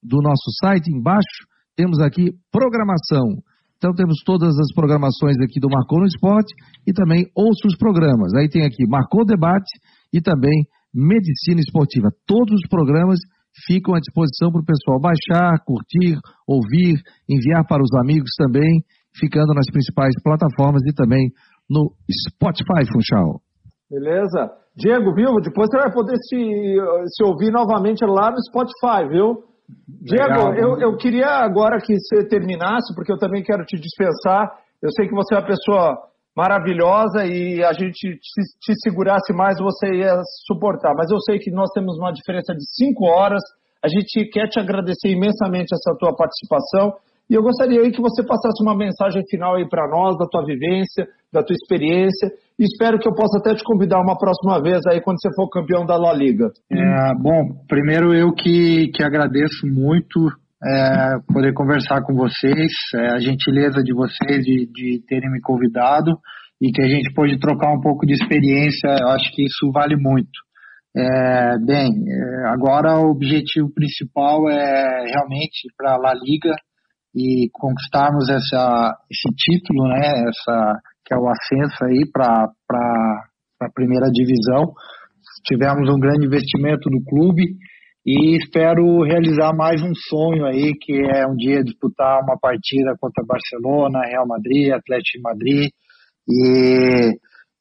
do nosso site, embaixo, temos aqui programação. Então temos todas as programações aqui do Marcou no Esporte e também outros programas. Aí tem aqui Marcou Debate e também Medicina Esportiva. Todos os programas ficam à disposição para o pessoal baixar, curtir, ouvir, enviar para os amigos também, ficando nas principais plataformas e também no Spotify, Funchal. Beleza? Diego, viu? Depois você vai poder se, se ouvir novamente lá no Spotify, viu? Diego, eu, eu queria agora que você terminasse, porque eu também quero te dispensar. Eu sei que você é uma pessoa maravilhosa e a gente te, te segurasse mais, você ia suportar. Mas eu sei que nós temos uma diferença de cinco horas. A gente quer te agradecer imensamente essa tua participação. E eu gostaria aí que você passasse uma mensagem final aí para nós, da tua vivência, da tua experiência. Espero que eu possa até te convidar uma próxima vez aí quando você for campeão da La Liga. É, bom, primeiro eu que, que agradeço muito é, poder conversar com vocês, é, a gentileza de vocês de, de terem me convidado e que a gente pôde trocar um pouco de experiência, eu acho que isso vale muito. É, bem, é, agora o objetivo principal é realmente para a La Liga e conquistarmos essa, esse título, né, essa, é o ascenso aí para a primeira divisão. Tivemos um grande investimento no clube e espero realizar mais um sonho aí, que é um dia disputar uma partida contra Barcelona, Real Madrid, Atlético de Madrid e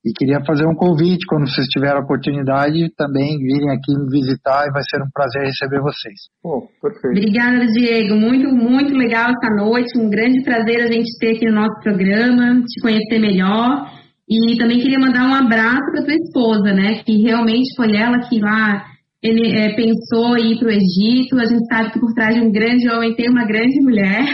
e queria fazer um convite, quando vocês tiverem a oportunidade, também virem aqui me visitar e vai ser um prazer receber vocês. Oh, perfeito. Obrigada, Diego. Muito, muito legal essa noite. Um grande prazer a gente ter aqui no nosso programa, te conhecer melhor. E também queria mandar um abraço para tua esposa, né? Que realmente foi ela que lá ele é, pensou em ir para o Egito. A gente sabe que por trás de um grande homem tem uma grande mulher.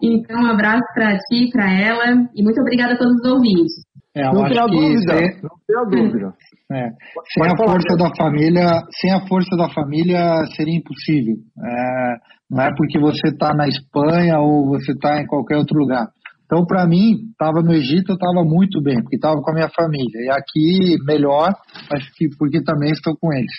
Então, um abraço para ti, para ela. E muito obrigada a todos os ouvintes. É, não tem a dúvida, sem, não tem a dúvida. É, sem a força da família, sem a força da família seria impossível. É, não é porque você está na Espanha ou você está em qualquer outro lugar. Então, para mim, estava no Egito, eu estava muito bem, porque estava com a minha família. E aqui, melhor, mas que, porque também estou com eles.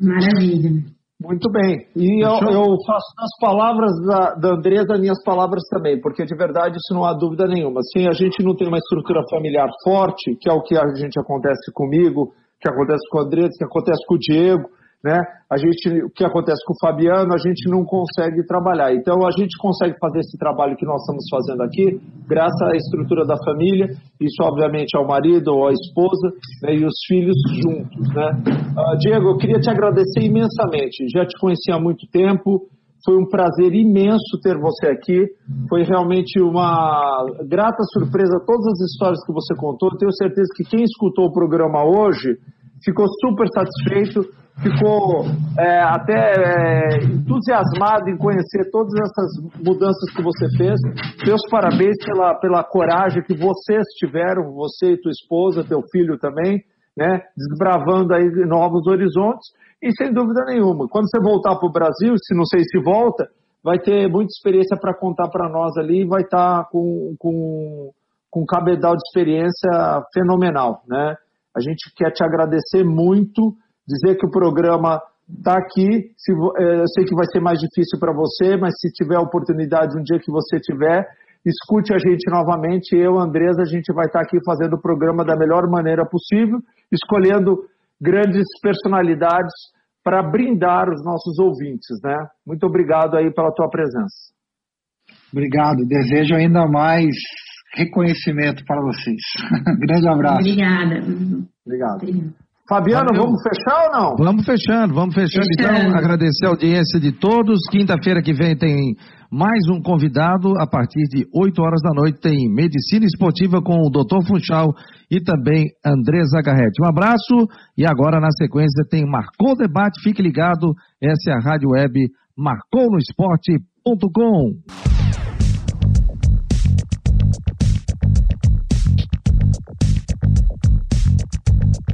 Maravilha. Muito bem. E eu, eu, faço nas palavras da, da Andresa minhas palavras também, porque de verdade isso não há dúvida nenhuma. Se a gente não tem uma estrutura familiar forte, que é o que a gente acontece comigo, que acontece com a Andresa, que acontece com o Diego, né? A gente, o que acontece com o Fabiano, a gente não consegue trabalhar. Então, a gente consegue fazer esse trabalho que nós estamos fazendo aqui, graças à estrutura da família, isso, obviamente, ao marido ou à esposa né, e os filhos juntos, né? Uh, Diego, eu queria te agradecer imensamente. Já te conheci há muito tempo. Foi um prazer imenso ter você aqui. Foi realmente uma grata surpresa todas as histórias que você contou. Tenho certeza que quem escutou o programa hoje ficou super satisfeito ficou é, até é, entusiasmado em conhecer todas essas mudanças que você fez. Meus parabéns pela, pela coragem que vocês tiveram, você e tua esposa, teu filho também, né, desbravando aí novos horizontes. E sem dúvida nenhuma, quando você voltar para o Brasil, se não sei se volta, vai ter muita experiência para contar para nós ali e vai estar tá com, com, com um cabedal de experiência fenomenal, né? A gente quer te agradecer muito dizer que o programa está aqui. Se, é, eu sei que vai ser mais difícil para você, mas se tiver oportunidade um dia que você tiver, escute a gente novamente. Eu, Andresa, a gente vai estar tá aqui fazendo o programa da melhor maneira possível, escolhendo grandes personalidades para brindar os nossos ouvintes, né? Muito obrigado aí pela tua presença. Obrigado. Desejo ainda mais reconhecimento para vocês. Grande abraço. Obrigada. Obrigado. Obrigado. Fabiano, Valeu. vamos fechar ou não? Vamos fechando, vamos fechando. Então, agradecer a audiência de todos. Quinta-feira que vem tem mais um convidado. A partir de 8 horas da noite tem Medicina Esportiva com o Dr. Funchal e também André Zagarretti. Um abraço e agora na sequência tem Marcou Debate. Fique ligado, essa é a Rádio Web marconosport.com.